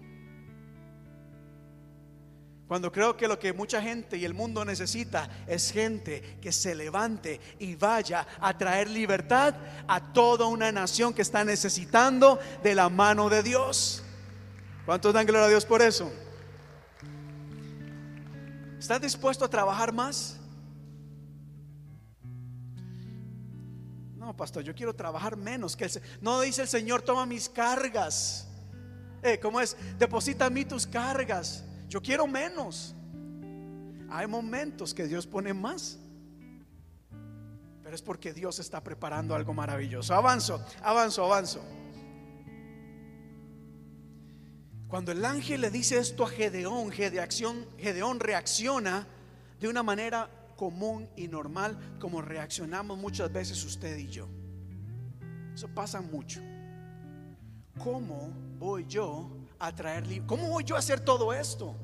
Cuando creo que lo que mucha gente y el mundo necesita es gente que se levante y vaya a traer libertad a toda una nación que está necesitando de la mano de Dios. ¿Cuántos dan gloria a Dios por eso? ¿Estás dispuesto a trabajar más? No, pastor, yo quiero trabajar menos. No dice el Señor, toma mis cargas. Eh, ¿Cómo es? Deposita a mí tus cargas. Yo quiero menos. Hay momentos que Dios pone más. Pero es porque Dios está preparando algo maravilloso. Avanzo, avanzo, avanzo. Cuando el ángel le dice esto a Gedeón, Gedeón, reacciona de una manera común y normal como reaccionamos muchas veces usted y yo. Eso pasa mucho. ¿Cómo voy yo a traer ¿Cómo voy yo a hacer todo esto?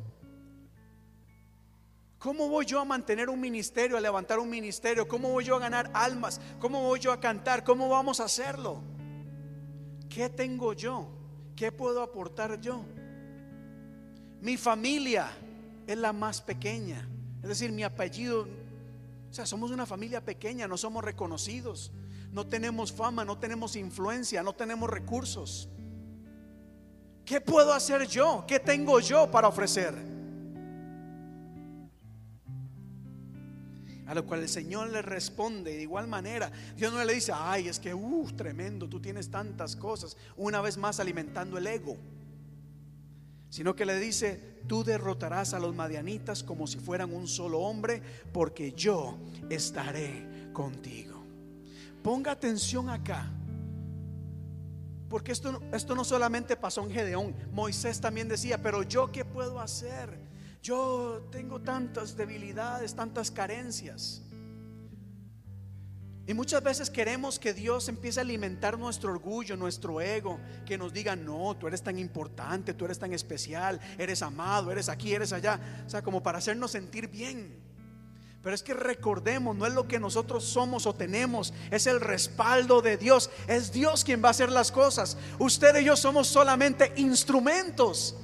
¿Cómo voy yo a mantener un ministerio, a levantar un ministerio? ¿Cómo voy yo a ganar almas? ¿Cómo voy yo a cantar? ¿Cómo vamos a hacerlo? ¿Qué tengo yo? ¿Qué puedo aportar yo? Mi familia es la más pequeña. Es decir, mi apellido, o sea, somos una familia pequeña, no somos reconocidos, no tenemos fama, no tenemos influencia, no tenemos recursos. ¿Qué puedo hacer yo? ¿Qué tengo yo para ofrecer? A lo cual el Señor le responde de igual manera. Dios no le dice, ay, es que, uh, tremendo, tú tienes tantas cosas. Una vez más alimentando el ego. Sino que le dice, tú derrotarás a los madianitas como si fueran un solo hombre, porque yo estaré contigo. Ponga atención acá. Porque esto, esto no solamente pasó en Gedeón. Moisés también decía, pero yo qué puedo hacer? Yo tengo tantas debilidades, tantas carencias. Y muchas veces queremos que Dios empiece a alimentar nuestro orgullo, nuestro ego, que nos diga, no, tú eres tan importante, tú eres tan especial, eres amado, eres aquí, eres allá. O sea, como para hacernos sentir bien. Pero es que recordemos, no es lo que nosotros somos o tenemos, es el respaldo de Dios. Es Dios quien va a hacer las cosas. Usted y yo somos solamente instrumentos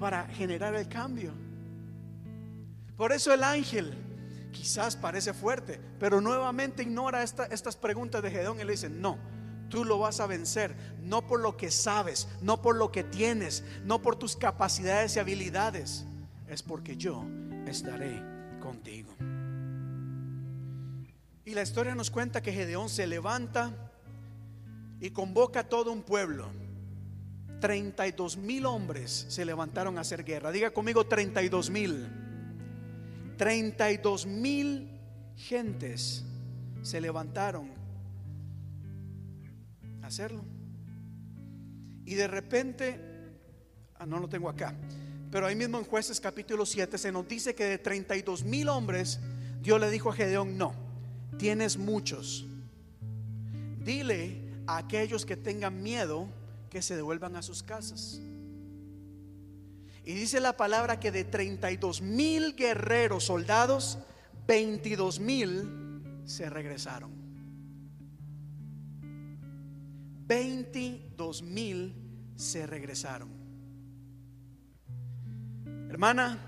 para generar el cambio. Por eso el ángel quizás parece fuerte, pero nuevamente ignora estas preguntas de Gedeón y le dice, no, tú lo vas a vencer, no por lo que sabes, no por lo que tienes, no por tus capacidades y habilidades, es porque yo estaré contigo. Y la historia nos cuenta que Gedeón se levanta y convoca a todo un pueblo. 32 mil hombres se levantaron a hacer guerra. Diga conmigo 32 mil. 32 mil gentes se levantaron a hacerlo. Y de repente, ah, no lo tengo acá, pero ahí mismo en jueces capítulo 7 se nos dice que de 32 mil hombres, Dios le dijo a Gedeón, no, tienes muchos. Dile a aquellos que tengan miedo que se devuelvan a sus casas. Y dice la palabra que de 32 mil guerreros, soldados, 22 mil se regresaron. 22 mil se regresaron. Hermana,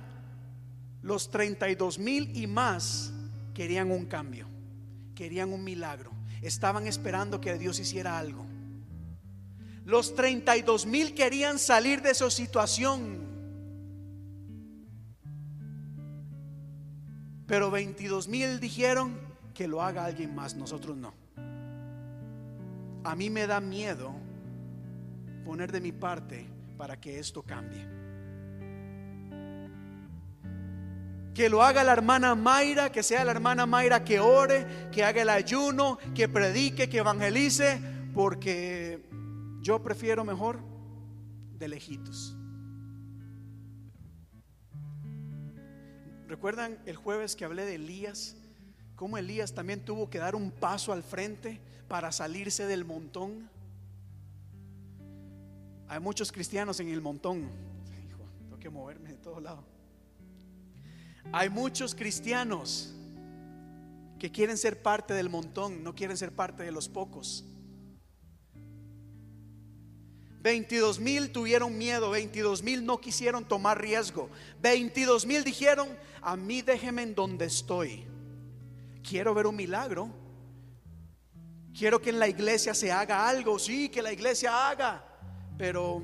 los 32 mil y más querían un cambio, querían un milagro, estaban esperando que Dios hiciera algo. Los 32 mil querían salir de su situación Pero 22 mil dijeron que lo haga alguien más, nosotros no. A mí me da miedo poner de mi parte para que esto cambie. Que lo haga la hermana Mayra, que sea la hermana Mayra que ore, que haga el ayuno, que predique, que evangelice, porque yo prefiero mejor de lejitos. ¿Recuerdan el jueves que hablé de Elías? Cómo Elías también tuvo que dar un paso al frente para salirse del montón. Hay muchos cristianos en el montón. Tengo que moverme de todos lados. Hay muchos cristianos que quieren ser parte del montón, no quieren ser parte de los pocos. 22 mil tuvieron miedo, 22 mil no quisieron tomar riesgo, 22 mil dijeron, a mí déjeme en donde estoy. Quiero ver un milagro. Quiero que en la iglesia se haga algo, sí, que la iglesia haga, pero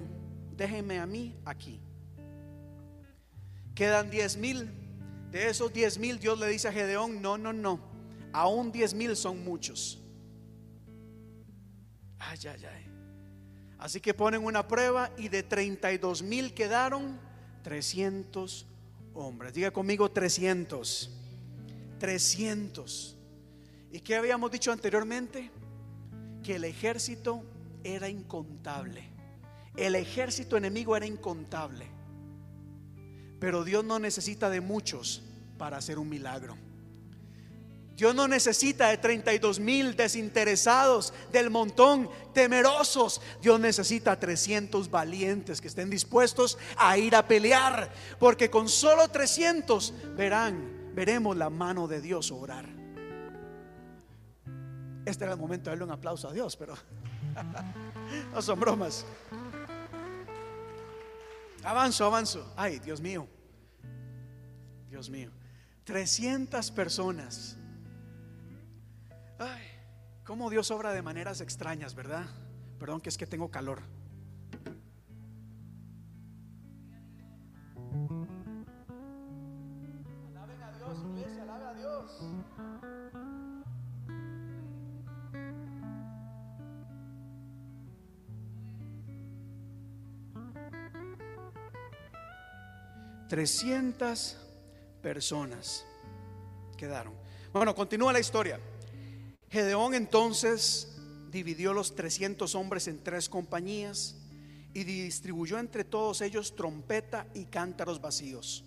déjenme a mí aquí. Quedan 10 mil. De esos 10 mil Dios le dice a Gedeón, no, no, no, aún 10 mil son muchos. Ay, ay, ay. Así que ponen una prueba y de 32 mil quedaron 300 hombres. Diga conmigo 300. 300. ¿Y qué habíamos dicho anteriormente? Que el ejército era incontable. El ejército enemigo era incontable. Pero Dios no necesita de muchos para hacer un milagro. Dios no necesita de 32 mil desinteresados del montón, temerosos. Dios necesita 300 valientes que estén dispuestos a ir a pelear. Porque con solo 300 verán, veremos la mano de Dios obrar. Este era el momento de darle un aplauso a Dios, pero no son bromas. Avanzo, avanzo. Ay, Dios mío. Dios mío. 300 personas. Ay, cómo Dios obra de maneras extrañas, ¿verdad? Perdón que es que tengo calor. Alaben a Dios, iglesia, alaben a Dios. Trescientas personas quedaron. Bueno, continúa la historia. Gedeón entonces dividió los 300 hombres en tres compañías y distribuyó entre todos ellos trompeta y cántaros vacíos,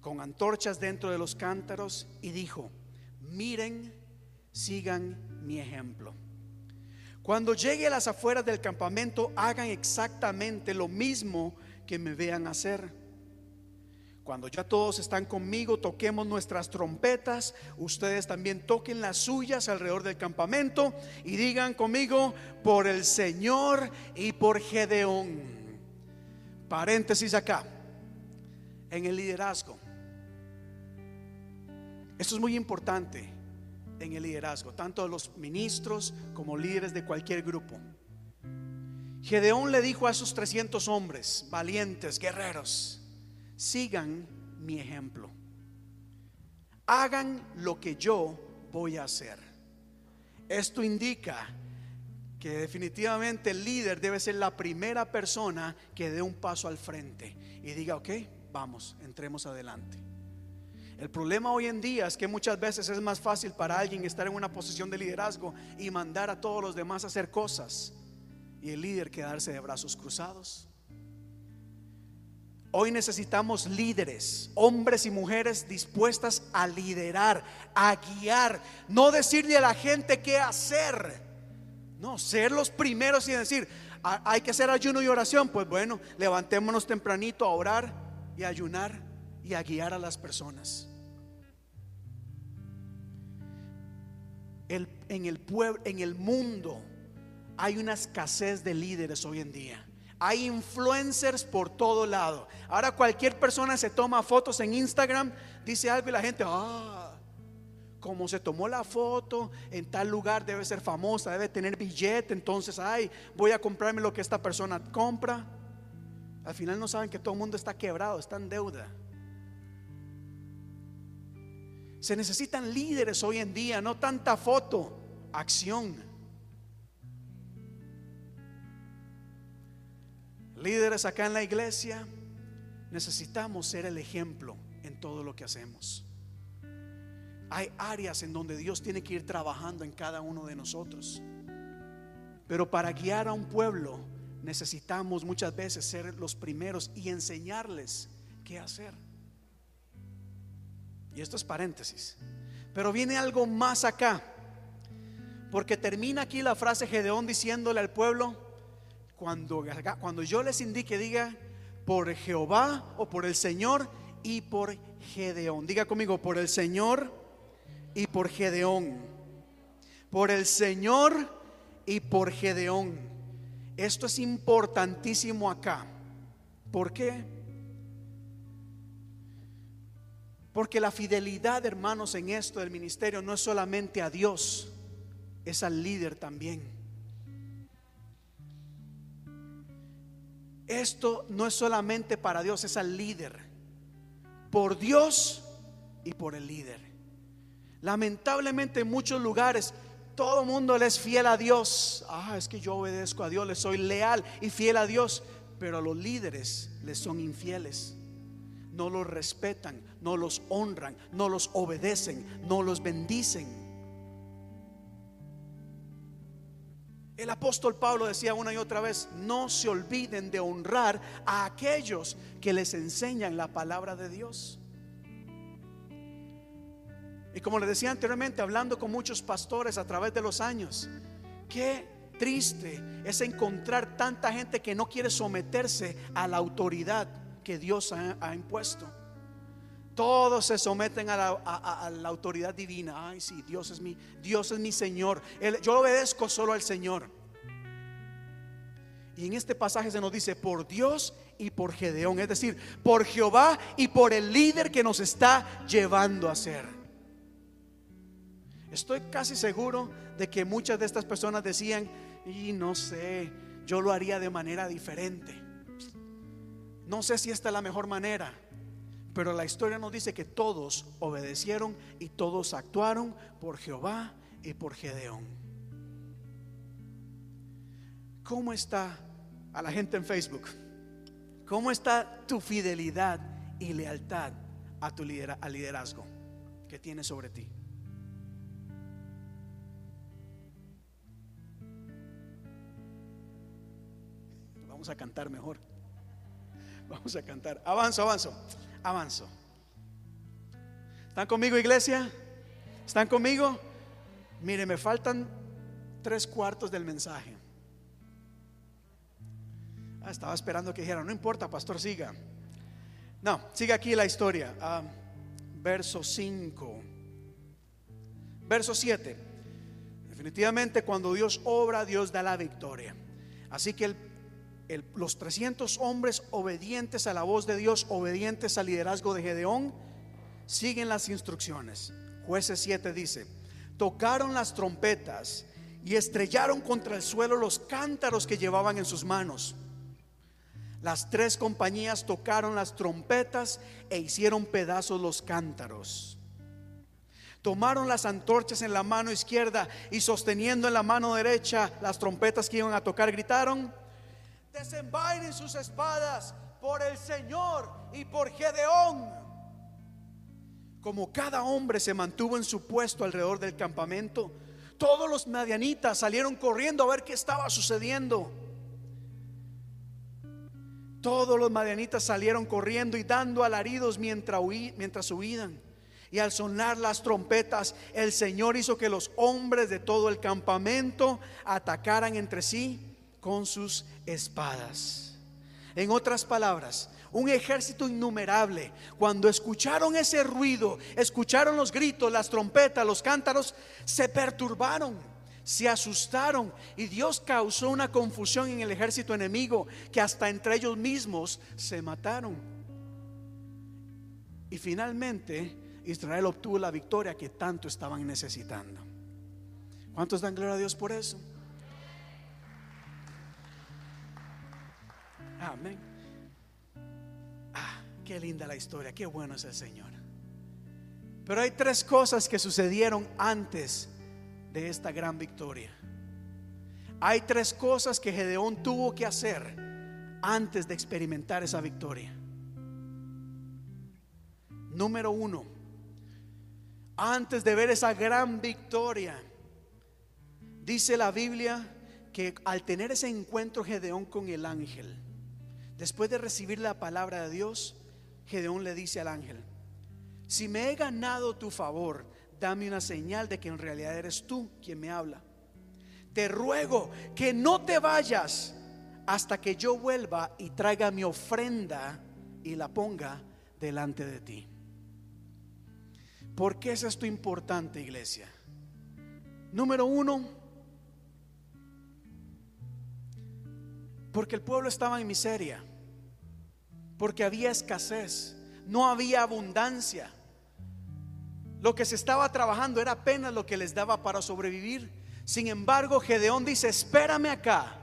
con antorchas dentro de los cántaros, y dijo, miren, sigan mi ejemplo. Cuando llegue a las afueras del campamento, hagan exactamente lo mismo que me vean hacer. Cuando ya todos están conmigo, toquemos nuestras trompetas. Ustedes también toquen las suyas alrededor del campamento y digan conmigo, por el Señor y por Gedeón. Paréntesis acá, en el liderazgo. Esto es muy importante en el liderazgo, tanto de los ministros como líderes de cualquier grupo. Gedeón le dijo a esos 300 hombres, valientes, guerreros, sigan mi ejemplo. Hagan lo que yo voy a hacer. Esto indica que definitivamente el líder debe ser la primera persona que dé un paso al frente y diga, ok, vamos, entremos adelante. El problema hoy en día es que muchas veces es más fácil para alguien estar en una posición de liderazgo y mandar a todos los demás a hacer cosas y el líder quedarse de brazos cruzados. Hoy necesitamos líderes, hombres y mujeres dispuestas a liderar, a guiar, no decirle a la gente qué hacer. No, ser los primeros y decir, hay que hacer ayuno y oración. Pues bueno, levantémonos tempranito a orar y ayunar y a guiar a las personas. en el pueblo, en el mundo, hay una escasez de líderes hoy en día. Hay influencers por todo lado. Ahora cualquier persona se toma fotos en Instagram, dice algo y la gente, ah, como se tomó la foto en tal lugar debe ser famosa, debe tener billete, entonces, ay, voy a comprarme lo que esta persona compra. Al final no saben que todo el mundo está quebrado, está en deuda. Se necesitan líderes hoy en día, no tanta foto, acción. Líderes acá en la iglesia, necesitamos ser el ejemplo en todo lo que hacemos. Hay áreas en donde Dios tiene que ir trabajando en cada uno de nosotros. Pero para guiar a un pueblo necesitamos muchas veces ser los primeros y enseñarles qué hacer. Y esto es paréntesis. Pero viene algo más acá. Porque termina aquí la frase Gedeón diciéndole al pueblo, cuando, cuando yo les indique, diga por Jehová o por el Señor y por Gedeón. Diga conmigo, por el Señor y por Gedeón. Por el Señor y por Gedeón. Esto es importantísimo acá. ¿Por qué? Porque la fidelidad, hermanos, en esto del ministerio no es solamente a Dios, es al líder también. Esto no es solamente para Dios, es al líder. Por Dios y por el líder. Lamentablemente en muchos lugares todo el mundo le es fiel a Dios. Ah, es que yo obedezco a Dios, le soy leal y fiel a Dios. Pero a los líderes les son infieles no los respetan, no los honran, no los obedecen, no los bendicen. El apóstol Pablo decía una y otra vez, no se olviden de honrar a aquellos que les enseñan la palabra de Dios. Y como les decía anteriormente, hablando con muchos pastores a través de los años, qué triste es encontrar tanta gente que no quiere someterse a la autoridad que Dios ha, impuesto. Todos se someten a la, autoridad divina. Ay, sí, Dios es mi, Dios es mi Señor. yo obedezco solo al Señor. Y en este pasaje se nos dice por Dios y por Gedeón, es decir, por Jehová y por el líder que nos está llevando a ser. Estoy casi seguro de que muchas de estas personas decían, y no sé, yo lo haría de manera diferente. No sé si esta es la mejor manera, pero la historia nos dice que todos obedecieron y todos actuaron por Jehová y por Gedeón. ¿Cómo está a la gente en Facebook? ¿Cómo está tu fidelidad y lealtad a tu liderazgo que tienes sobre ti? Vamos a cantar mejor. Vamos a cantar. Avanzo, avanzo, avanzo. ¿Están conmigo, iglesia? ¿Están conmigo? Mire, me faltan tres cuartos del mensaje. Ah, estaba esperando que dijera, no importa, pastor, siga. No, siga aquí la historia. Ah, verso 5. Verso 7. Definitivamente cuando Dios obra, Dios da la victoria. Así que el los 300 hombres obedientes a la voz de Dios, obedientes al liderazgo de Gedeón, siguen las instrucciones. Jueces 7 dice, tocaron las trompetas y estrellaron contra el suelo los cántaros que llevaban en sus manos. Las tres compañías tocaron las trompetas e hicieron pedazos los cántaros. Tomaron las antorchas en la mano izquierda y sosteniendo en la mano derecha las trompetas que iban a tocar, gritaron, desenvainen sus espadas por el Señor y por Gedeón. Como cada hombre se mantuvo en su puesto alrededor del campamento, todos los madianitas salieron corriendo a ver qué estaba sucediendo. Todos los madianitas salieron corriendo y dando alaridos mientras, mientras huían. Y al sonar las trompetas, el Señor hizo que los hombres de todo el campamento atacaran entre sí con sus espadas. En otras palabras, un ejército innumerable, cuando escucharon ese ruido, escucharon los gritos, las trompetas, los cántaros, se perturbaron, se asustaron y Dios causó una confusión en el ejército enemigo que hasta entre ellos mismos se mataron. Y finalmente Israel obtuvo la victoria que tanto estaban necesitando. ¿Cuántos dan gloria a Dios por eso? Amén. Ah, qué linda la historia, qué bueno es el Señor. Pero hay tres cosas que sucedieron antes de esta gran victoria. Hay tres cosas que Gedeón tuvo que hacer antes de experimentar esa victoria. Número uno, antes de ver esa gran victoria, dice la Biblia que al tener ese encuentro Gedeón con el ángel, Después de recibir la palabra de Dios, Gedeón le dice al ángel, si me he ganado tu favor, dame una señal de que en realidad eres tú quien me habla. Te ruego que no te vayas hasta que yo vuelva y traiga mi ofrenda y la ponga delante de ti. ¿Por qué es esto importante, iglesia? Número uno, Porque el pueblo estaba en miseria. Porque había escasez. No había abundancia. Lo que se estaba trabajando era apenas lo que les daba para sobrevivir. Sin embargo, Gedeón dice, espérame acá,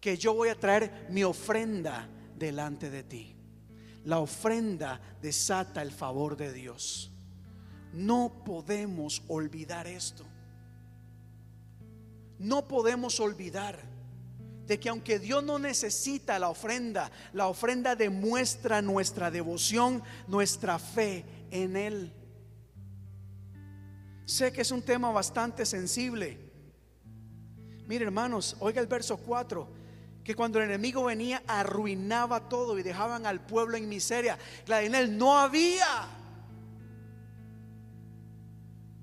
que yo voy a traer mi ofrenda delante de ti. La ofrenda desata el favor de Dios. No podemos olvidar esto. No podemos olvidar de que aunque Dios no necesita la ofrenda, la ofrenda demuestra nuestra devoción, nuestra fe en Él. Sé que es un tema bastante sensible, Mire hermanos, oiga el verso 4, que cuando el enemigo venía arruinaba todo y dejaban al pueblo en miseria. La en él no había,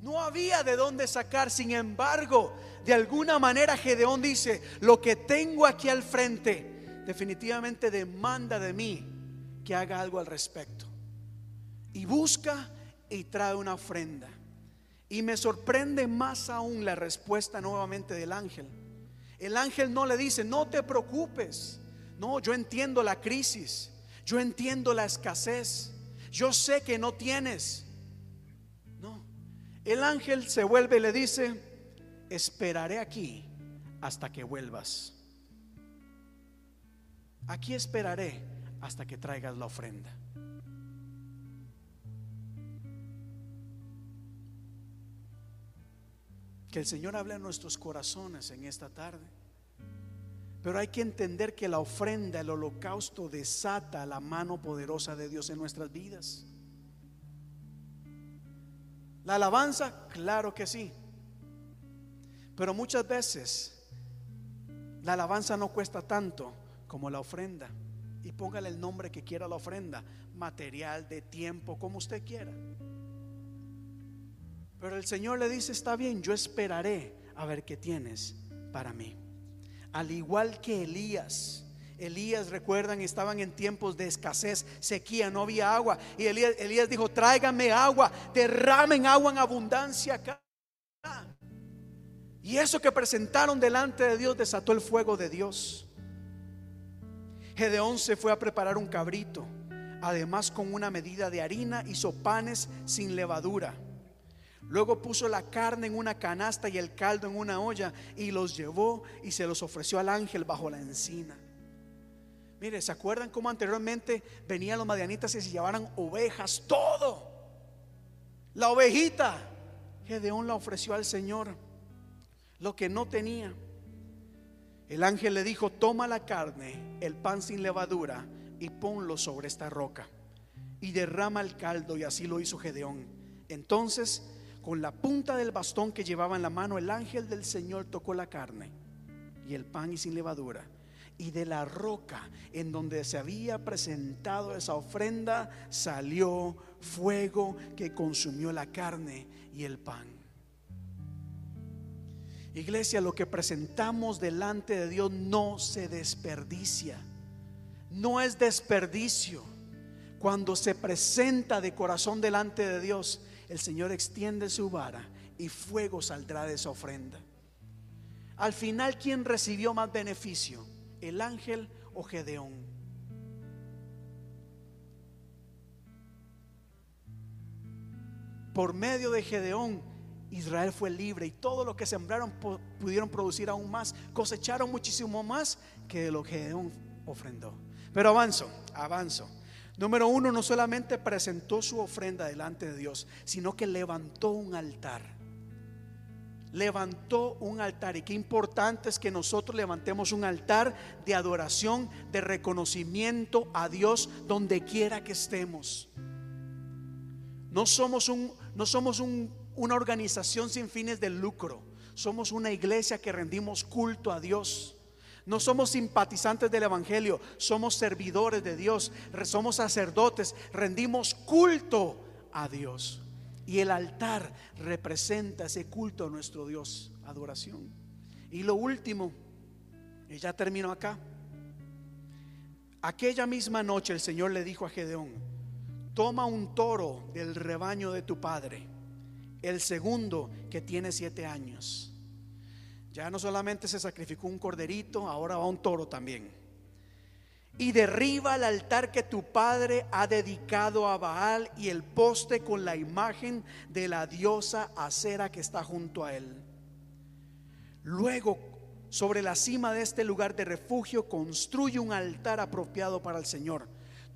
no había de dónde sacar. Sin embargo, de alguna manera Gedeón dice, lo que tengo aquí al frente definitivamente demanda de mí que haga algo al respecto. Y busca y trae una ofrenda. Y me sorprende más aún la respuesta nuevamente del ángel. El ángel no le dice, no te preocupes. No, yo entiendo la crisis. Yo entiendo la escasez. Yo sé que no tienes. No. El ángel se vuelve y le dice, esperaré aquí hasta que vuelvas. Aquí esperaré hasta que traigas la ofrenda. Que el Señor hable a nuestros corazones en esta tarde. Pero hay que entender que la ofrenda, el holocausto desata la mano poderosa de Dios en nuestras vidas. La alabanza, claro que sí. Pero muchas veces la alabanza no cuesta tanto como la ofrenda. Y póngale el nombre que quiera la ofrenda, material, de tiempo, como usted quiera. Pero el Señor le dice, está bien, yo esperaré a ver qué tienes para mí. Al igual que Elías. Elías, recuerdan, estaban en tiempos de escasez, sequía, no había agua. Y Elías, dijo, tráigame agua, derramen agua en abundancia acá. Y eso que presentaron delante de Dios desató el fuego de Dios. Gedeón se fue a preparar un cabrito, además con una medida de harina, hizo panes sin levadura. Luego puso la carne en una canasta y el caldo en una olla y los llevó y se los ofreció al ángel bajo la encina. Mire, ¿se acuerdan cómo anteriormente venían los madianitas y se llevaran ovejas? Todo. La ovejita. Gedeón la ofreció al Señor lo que no tenía. El ángel le dijo, toma la carne, el pan sin levadura, y ponlo sobre esta roca. Y derrama el caldo, y así lo hizo Gedeón. Entonces, con la punta del bastón que llevaba en la mano, el ángel del Señor tocó la carne y el pan y sin levadura. Y de la roca en donde se había presentado esa ofrenda salió fuego que consumió la carne y el pan. Iglesia, lo que presentamos delante de Dios no se desperdicia. No es desperdicio. Cuando se presenta de corazón delante de Dios, el Señor extiende su vara y fuego saldrá de esa ofrenda. Al final, ¿quién recibió más beneficio? ¿El ángel o Gedeón? Por medio de Gedeón, Israel fue libre y todo lo que sembraron pudieron producir aún más, cosecharon muchísimo más que lo que Gedeón ofrendó. Pero avanzo, avanzo. Número uno, no solamente presentó su ofrenda delante de Dios, sino que levantó un altar. Levantó un altar. Y qué importante es que nosotros levantemos un altar de adoración, de reconocimiento a Dios donde quiera que estemos. No somos, un, no somos una organización sin fines de lucro. Somos una iglesia que rendimos culto a Dios. No somos simpatizantes del Evangelio, somos servidores de Dios, somos sacerdotes, rendimos culto a Dios. Y el altar representa ese culto a nuestro Dios, adoración. Y lo último, y ya termino acá. Aquella misma noche el Señor le dijo a Gedeón, toma un toro del rebaño de tu padre, el segundo que tiene siete años ya no solamente se sacrificó un corderito, ahora va un toro también. Y derriba el altar que tu padre ha dedicado a Baal y el poste con la imagen de la diosa acera que está junto a él. Luego, sobre la cima de este lugar de refugio, construye un altar apropiado para el Señor.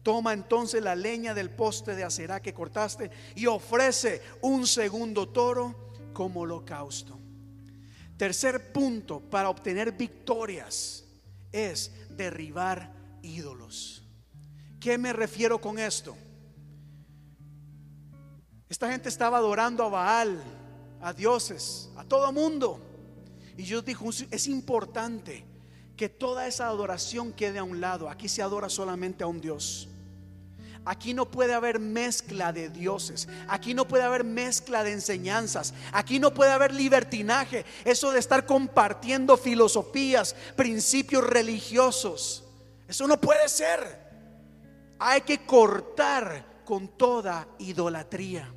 Toma entonces la leña del poste de acera que cortaste y ofrece un segundo toro como holocausto. Tercer punto para obtener victorias es derribar ídolos. ¿Qué me refiero con esto? Esta gente estaba adorando a Baal, a dioses, a todo mundo. Y Dios dijo, es importante que toda esa adoración quede a un lado. Aquí se adora solamente a un Dios. Aquí no puede haber mezcla de dioses. Aquí no puede haber mezcla de enseñanzas. Aquí no puede haber libertinaje. Eso de estar compartiendo filosofías, principios religiosos. Eso no puede ser. Hay que cortar con toda idolatría.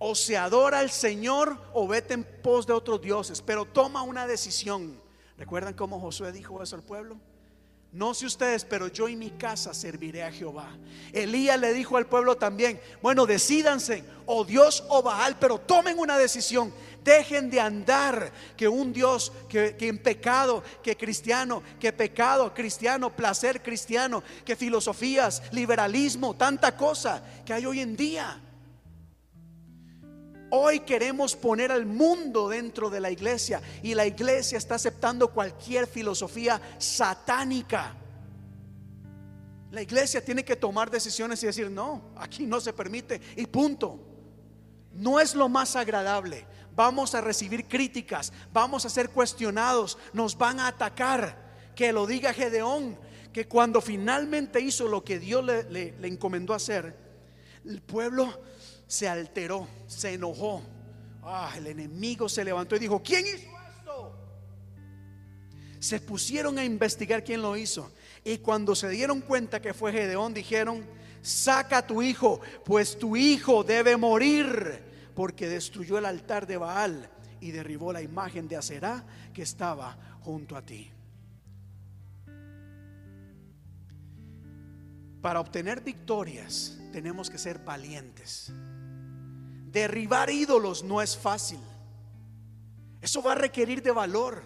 O se adora al Señor o vete en pos de otros dioses. Pero toma una decisión. ¿Recuerdan cómo Josué dijo eso al pueblo? No sé ustedes, pero yo y mi casa serviré a Jehová. Elías le dijo al pueblo también, bueno, decídanse, o Dios o Baal, pero tomen una decisión. Dejen de andar que un Dios que, que, en pecado, que cristiano, que pecado cristiano, placer cristiano, que filosofías, liberalismo, tanta cosa que hay hoy en día. Hoy queremos poner al mundo dentro de la iglesia y la iglesia está aceptando cualquier filosofía satánica. La iglesia tiene que tomar decisiones y decir, no, aquí no se permite y punto. No es lo más agradable. Vamos a recibir críticas, vamos a ser cuestionados, nos van a atacar. Que lo diga Gedeón, que cuando finalmente hizo lo que Dios le, le, le encomendó hacer, el pueblo se alteró, se enojó. Ah, el enemigo se levantó y dijo, ¿quién hizo esto? Se pusieron a investigar quién lo hizo. Y cuando se dieron cuenta que fue Gedeón, dijeron, saca a tu hijo, pues tu hijo debe morir, porque destruyó el altar de Baal y derribó la imagen de Aserá que estaba junto a ti. Para obtener victorias tenemos que ser valientes. Derribar ídolos no es fácil. Eso va a requerir de valor.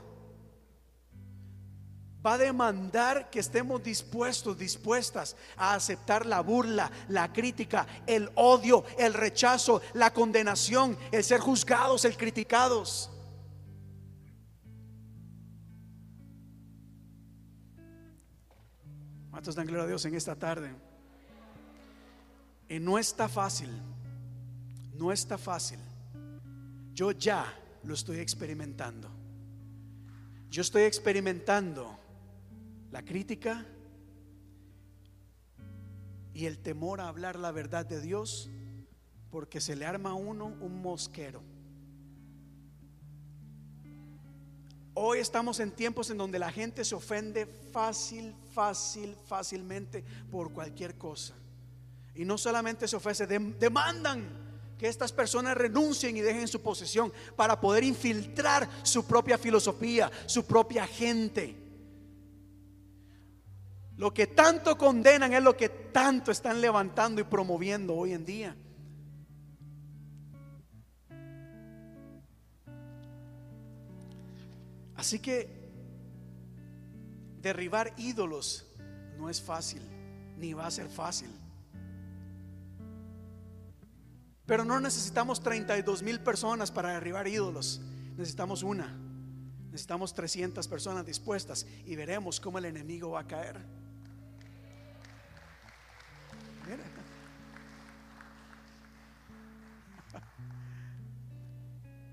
Va a demandar que estemos dispuestos, dispuestas a aceptar la burla, la crítica, el odio, el rechazo, la condenación, el ser juzgados, el criticados. ¿Cuántos dan gloria a Dios en esta tarde? Y no está fácil. No está fácil. Yo ya lo estoy experimentando. Yo estoy experimentando la crítica y el temor a hablar la verdad de Dios porque se le arma a uno un mosquero. Hoy estamos en tiempos en donde la gente se ofende fácil, fácil, fácilmente por cualquier cosa. Y no solamente se ofrece, demandan que estas personas renuncien y dejen su posesión para poder infiltrar su propia filosofía, su propia gente. Lo que tanto condenan es lo que tanto están levantando y promoviendo hoy en día. Así que derribar ídolos no es fácil, ni va a ser fácil. Pero no necesitamos 32 mil personas para derribar ídolos. Necesitamos una. Necesitamos 300 personas dispuestas y veremos cómo el enemigo va a caer.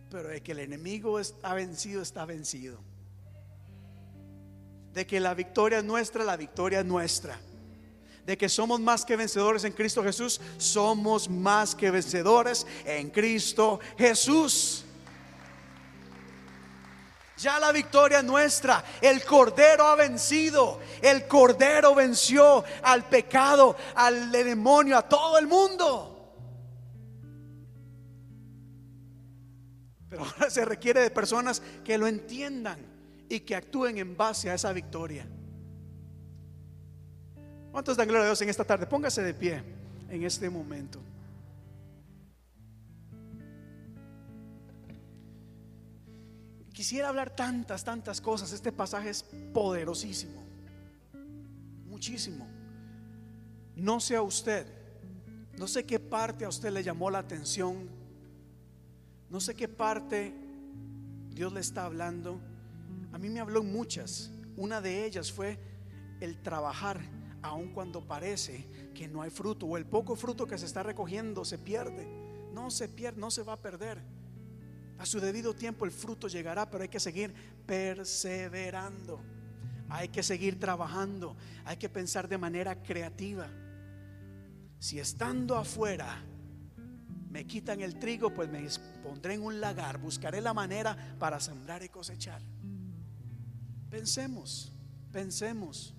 Pero de que el enemigo ha vencido, está vencido. De que la victoria es nuestra, la victoria es nuestra de que somos más que vencedores en Cristo Jesús, somos más que vencedores en Cristo Jesús. Ya la victoria es nuestra. El Cordero ha vencido. El Cordero venció al pecado, al demonio, a todo el mundo. Pero ahora se requiere de personas que lo entiendan y que actúen en base a esa victoria. ¿Cuántos dan gloria a Dios en esta tarde? Póngase de pie en este momento. Quisiera hablar tantas, tantas cosas. Este pasaje es poderosísimo. Muchísimo. No sé a usted. No sé qué parte a usted le llamó la atención. No sé qué parte Dios le está hablando. A mí me habló muchas. Una de ellas fue el trabajar aun cuando parece que no hay fruto o el poco fruto que se está recogiendo se pierde. No se pierde, no se va a perder. A su debido tiempo el fruto llegará, pero hay que seguir perseverando. Hay que seguir trabajando. Hay que pensar de manera creativa. Si estando afuera me quitan el trigo, pues me pondré en un lagar. Buscaré la manera para sembrar y cosechar. Pensemos, pensemos.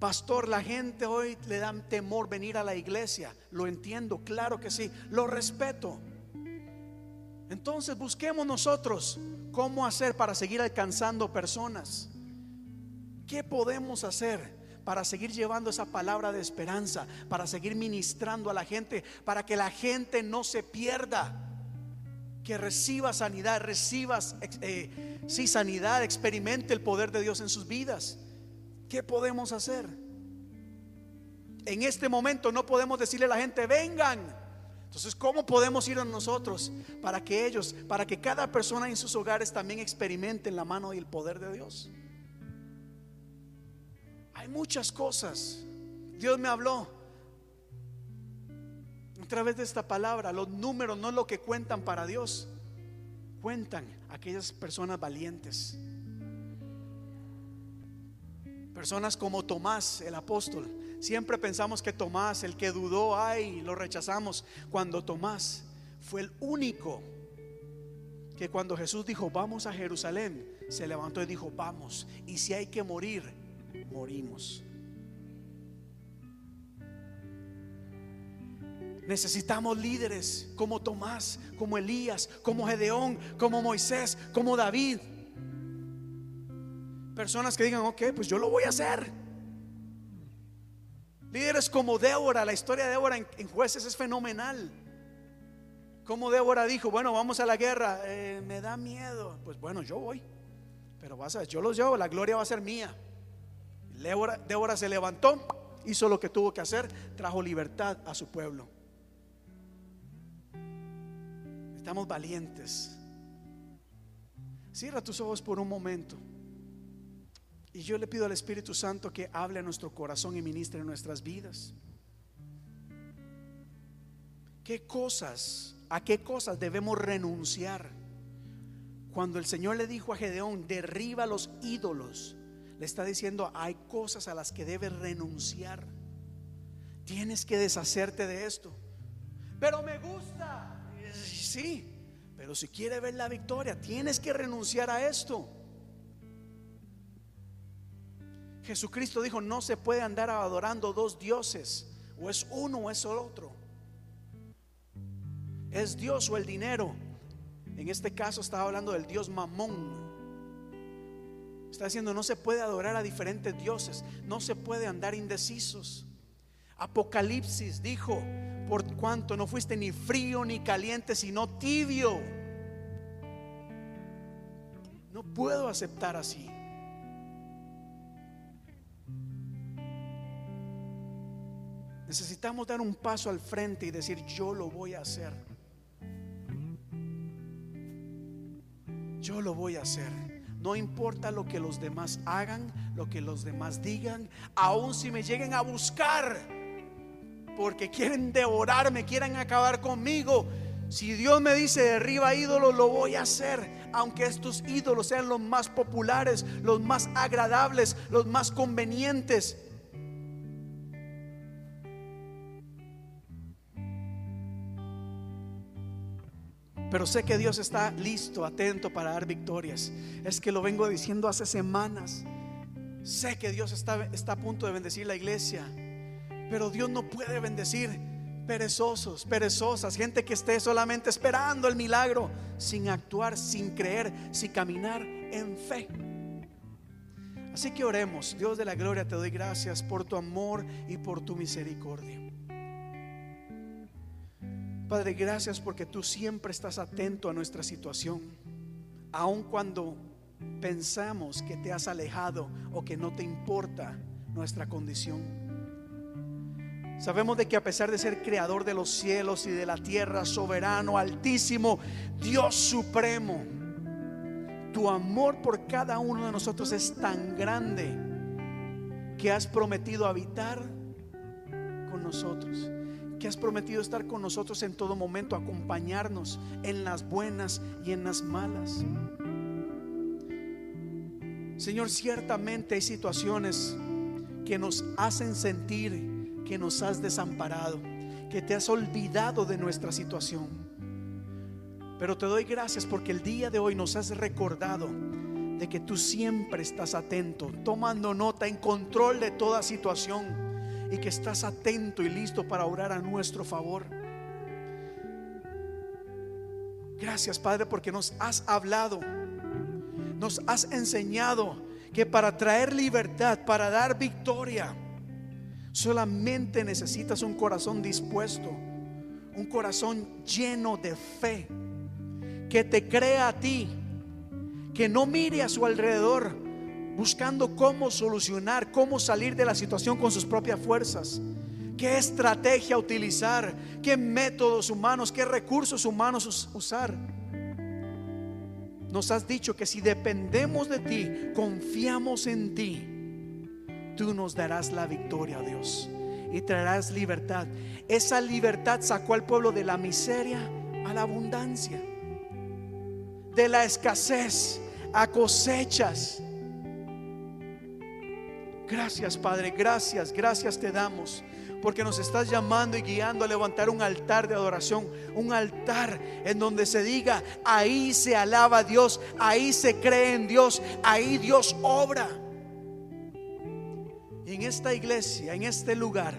Pastor, la gente hoy le da temor venir a la iglesia. Lo entiendo, claro que sí. Lo respeto. Entonces busquemos nosotros cómo hacer para seguir alcanzando personas. ¿Qué podemos hacer para seguir llevando esa palabra de esperanza? Para seguir ministrando a la gente, para que la gente no se pierda. Que reciba sanidad, recibas eh, sí, sanidad, experimente el poder de Dios en sus vidas. ¿Qué podemos hacer? En este momento no podemos decirle a la gente, vengan, entonces, ¿cómo podemos ir a nosotros para que ellos, para que cada persona en sus hogares también experimenten la mano y el poder de Dios? Hay muchas cosas. Dios me habló a través de esta palabra. Los números no es lo que cuentan para Dios. Cuentan aquellas personas valientes. Personas como Tomás, el apóstol, Siempre pensamos que Tomás, el que dudó, ay, lo rechazamos. Cuando Tomás fue el único que cuando Jesús dijo, vamos a Jerusalén, se levantó y dijo, vamos. Y si hay que morir, morimos. Necesitamos líderes como Tomás, como Elías, como Gedeón, como Moisés, como David. Personas que digan, ok, pues yo lo voy a hacer. Líderes como Débora, la historia de Débora en, jueces es fenomenal. Como Débora dijo, bueno, vamos a la guerra, eh, me da miedo. Pues bueno, yo voy. Pero vas a, yo los llevo, la gloria va a ser mía. Débora, Débora se levantó, hizo lo que tuvo que hacer, trajo libertad a su pueblo. Estamos valientes. Cierra tus ojos por un momento. Y yo le pido al Espíritu Santo que hable a nuestro corazón y ministre en nuestras vidas. ¿Qué cosas, a qué cosas debemos renunciar? Cuando el Señor le dijo a Gedeón, derriba los ídolos, le está diciendo, hay cosas a las que debes renunciar. Tienes que deshacerte de esto. Pero me gusta. Sí, pero si quiere ver la victoria, tienes que renunciar a esto. Jesucristo dijo, no se puede andar adorando dos dioses, o es uno o es el otro. Es Dios o el dinero. En este caso estaba hablando del Dios Mamón. Está diciendo, no se puede adorar a diferentes dioses, no se puede andar indecisos. Apocalipsis dijo, por cuanto no fuiste ni frío ni caliente, sino tibio. No puedo aceptar así. Necesitamos dar un paso al frente y decir, yo lo voy a hacer. Yo lo voy a hacer. No importa lo que los demás hagan, lo que los demás digan, aun si me lleguen a buscar, porque quieren devorarme, quieren acabar conmigo. Si Dios me dice derriba ídolos, lo voy a hacer. Aunque estos ídolos sean los más populares, los más agradables, los más convenientes. Pero sé que Dios está listo, atento para dar victorias. Es que lo vengo diciendo hace semanas. Sé que Dios está, está a punto de bendecir la iglesia. Pero Dios no puede bendecir perezosos, perezosas, gente que esté solamente esperando el milagro, sin actuar, sin creer, sin caminar en fe. Así que oremos, Dios de la gloria, te doy gracias por tu amor y por tu misericordia. Padre, gracias porque tú siempre estás atento a nuestra situación, aun cuando pensamos que te has alejado o que no te importa nuestra condición. Sabemos de que a pesar de ser creador de los cielos y de la tierra, soberano, altísimo, Dios supremo, tu amor por cada uno de nosotros es tan grande que has prometido habitar con nosotros que has prometido estar con nosotros en todo momento, acompañarnos en las buenas y en las malas. Señor, ciertamente hay situaciones que nos hacen sentir que nos has desamparado, que te has olvidado de nuestra situación. Pero te doy gracias porque el día de hoy nos has recordado de que tú siempre estás atento, tomando nota, en control de toda situación y que estás atento y listo para orar a nuestro favor. Gracias Padre porque nos has hablado, nos has enseñado que para traer libertad, para dar victoria, solamente necesitas un corazón dispuesto, un corazón lleno de fe, que te crea a ti que no mire a su alrededor buscando cómo solucionar, cómo salir de la situación con sus propias fuerzas. ¿Qué estrategia utilizar? ¿Qué métodos humanos? ¿Qué recursos humanos usar? Nos has dicho que si dependemos de ti, confiamos en ti, tú nos darás la victoria, Dios, y traerás libertad. Esa libertad sacó al pueblo de la miseria a la abundancia, de la escasez a cosechas. Gracias Padre, gracias, gracias te damos. Porque nos estás llamando y guiando a levantar un altar de adoración, un altar en donde se diga, ahí se alaba a Dios, ahí se cree en Dios, ahí Dios obra. Y en esta iglesia, en este lugar,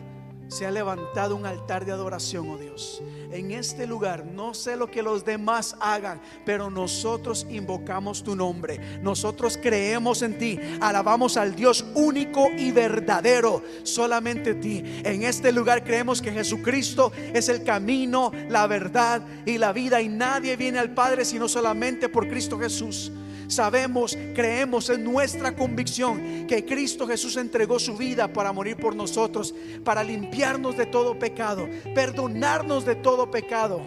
se ha levantado un altar de adoración, oh Dios. En este lugar, no sé lo que los demás hagan, pero nosotros invocamos tu nombre. Nosotros creemos en ti, alabamos al Dios único y verdadero, solamente ti. En este lugar creemos que Jesucristo es el camino, la verdad y la vida y nadie viene al Padre sino solamente por Cristo Jesús. Sabemos, creemos en nuestra convicción que Cristo Jesús entregó su vida para morir por nosotros, para limpiarnos de todo pecado, perdonarnos de todo pecado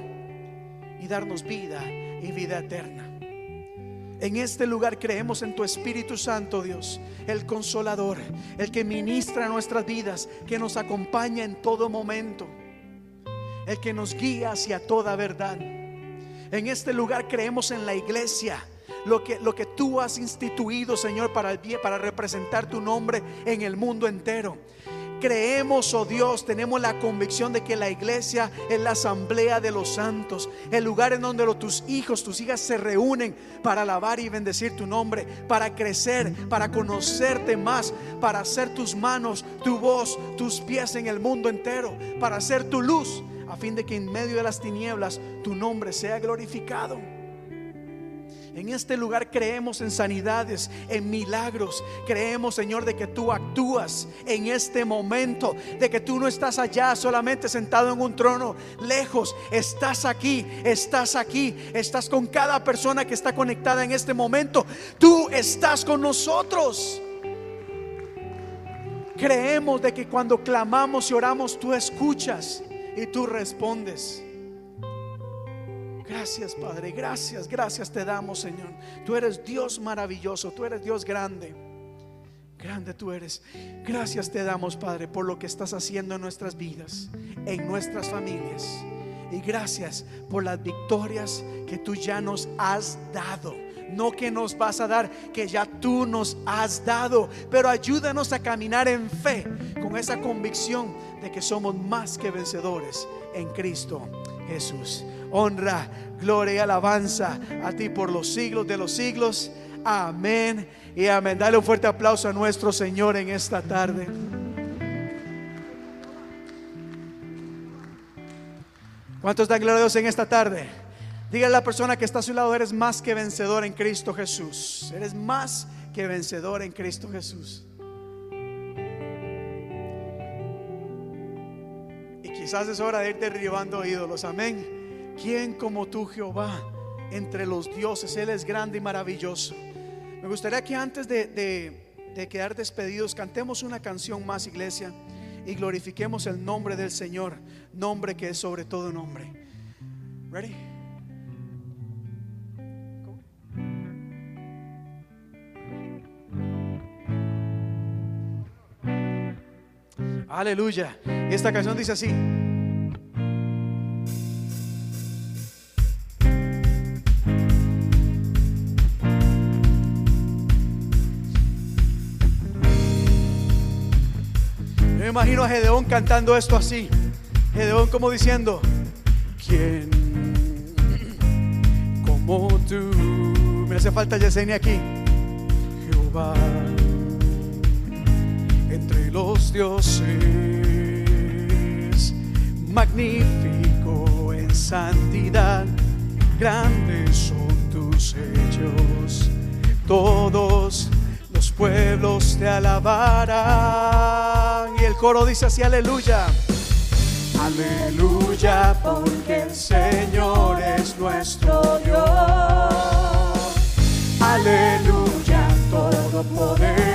y darnos vida y vida eterna. En este lugar creemos en tu Espíritu Santo, Dios, el consolador, el que ministra nuestras vidas, que nos acompaña en todo momento, el que nos guía hacia toda verdad. En este lugar creemos en la iglesia lo que, lo que tú has instituido, Señor, para el bien, para representar tu nombre en el mundo entero. Creemos, oh Dios, tenemos la convicción de que la iglesia es la asamblea de los santos, el lugar en donde tus hijos, tus hijas se reúnen para alabar y bendecir tu nombre, para crecer, para conocerte más, para hacer tus manos, tu voz, tus pies en el mundo entero, para hacer tu luz, a fin de que en medio de las tinieblas tu nombre sea glorificado. En este lugar creemos en sanidades, en milagros. Creemos, Señor, de que tú actúas en este momento, de que tú no estás allá solamente sentado en un trono lejos. Estás aquí, estás aquí, estás con cada persona que está conectada en este momento. Tú estás con nosotros. Creemos de que cuando clamamos y oramos, tú escuchas y tú respondes. Gracias, Padre. Gracias, gracias te damos, Señor. Tú eres Dios maravilloso, tú eres Dios grande. Grande tú eres. Gracias te damos, Padre, por lo que estás haciendo en nuestras vidas, en nuestras familias. Y gracias por las victorias que tú ya nos has dado. No que nos vas a dar, que ya tú nos has dado. Pero ayúdanos a caminar en fe con esa convicción de que somos más que vencedores en Cristo Jesús honra, gloria y alabanza a ti por los siglos de los siglos. Amén y amén. Dale un fuerte aplauso a nuestro Señor en esta tarde. ¿Cuántos dan gloria a Dios en esta tarde? Dígale a la persona que está a su lado, eres más que vencedor en Cristo Jesús. Eres más que vencedor en Cristo Jesús. Y quizás es hora de ir derribando ídolos. Amén. ¿Quién como tú, Jehová, entre los dioses? Él es grande y maravilloso. Me gustaría que antes de, quedar despedidos, cantemos una canción más, iglesia, y glorifiquemos el nombre del Señor, nombre que es sobre todo nombre. Ready? Aleluya. Esta canción dice así. Imagino a Gedeón cantando esto así. Gedeón como diciendo, ¿quién como tú? Me hace falta Yesenia aquí. Jehová, entre los dioses, magnífico en santidad, grandes son tus hechos, todos pueblos te alabarán. Y el coro dice así, aleluya. Aleluya, porque el Señor es nuestro Dios. Aleluya, todopoderoso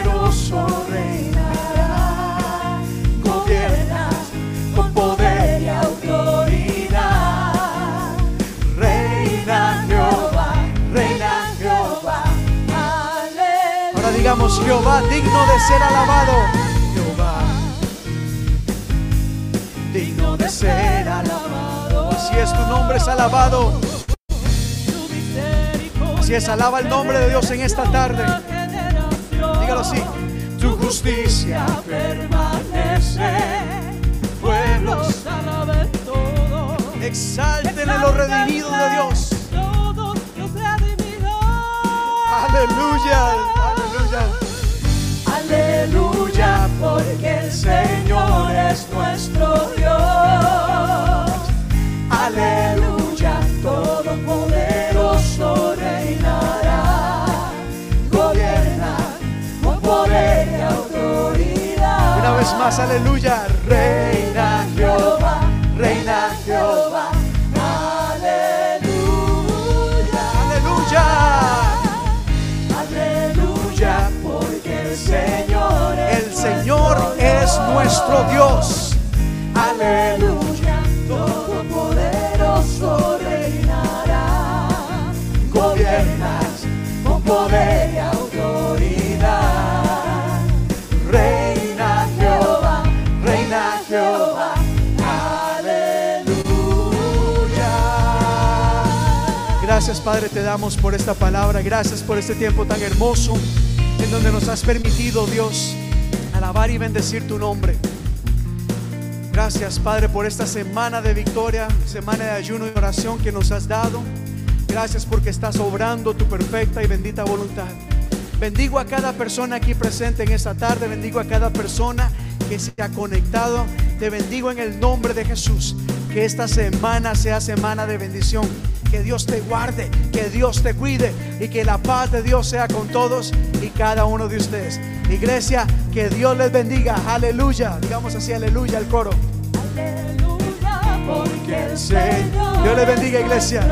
digamos Jehová, digno de ser alabado. Jehová, digno de ser alabado. Así es, tu nombre es alabado. Así es, alaba el nombre de Dios en esta tarde. Dígalo así. Tu justicia permanece. Pueblos exalten los redimidos de Dios. Aleluya, aleluya. Porque el Señor es nuestro Dios. Aleluya, todopoderoso reinará. Gobierna con poder y autoridad. Una vez más, aleluya. Reina Jehová, reina Jehová. Señor es, nuestro Dios. Aleluya, todopoderoso reinará. Gobiernas con poder y autoridad. Reina Jehová, reina Jehová. Aleluya. Gracias Padre te damos por esta palabra, gracias por este tiempo tan hermoso en donde nos has permitido Dios y bendecir tu nombre. Gracias Padre por esta semana de victoria, semana de ayuno y oración que nos has dado. Gracias porque estás obrando tu perfecta y bendita voluntad. Bendigo a cada persona aquí presente en esta tarde, bendigo a cada persona que se ha conectado. Te bendigo en el nombre de Jesús. Que esta semana sea semana de bendición. Que Dios te guarde, que Dios te cuide y que la paz de Dios sea con todos y cada uno de ustedes. Iglesia, que Dios les bendiga. Aleluya. Digamos así, aleluya al coro. Porque el Señor Dios les bendiga, iglesia.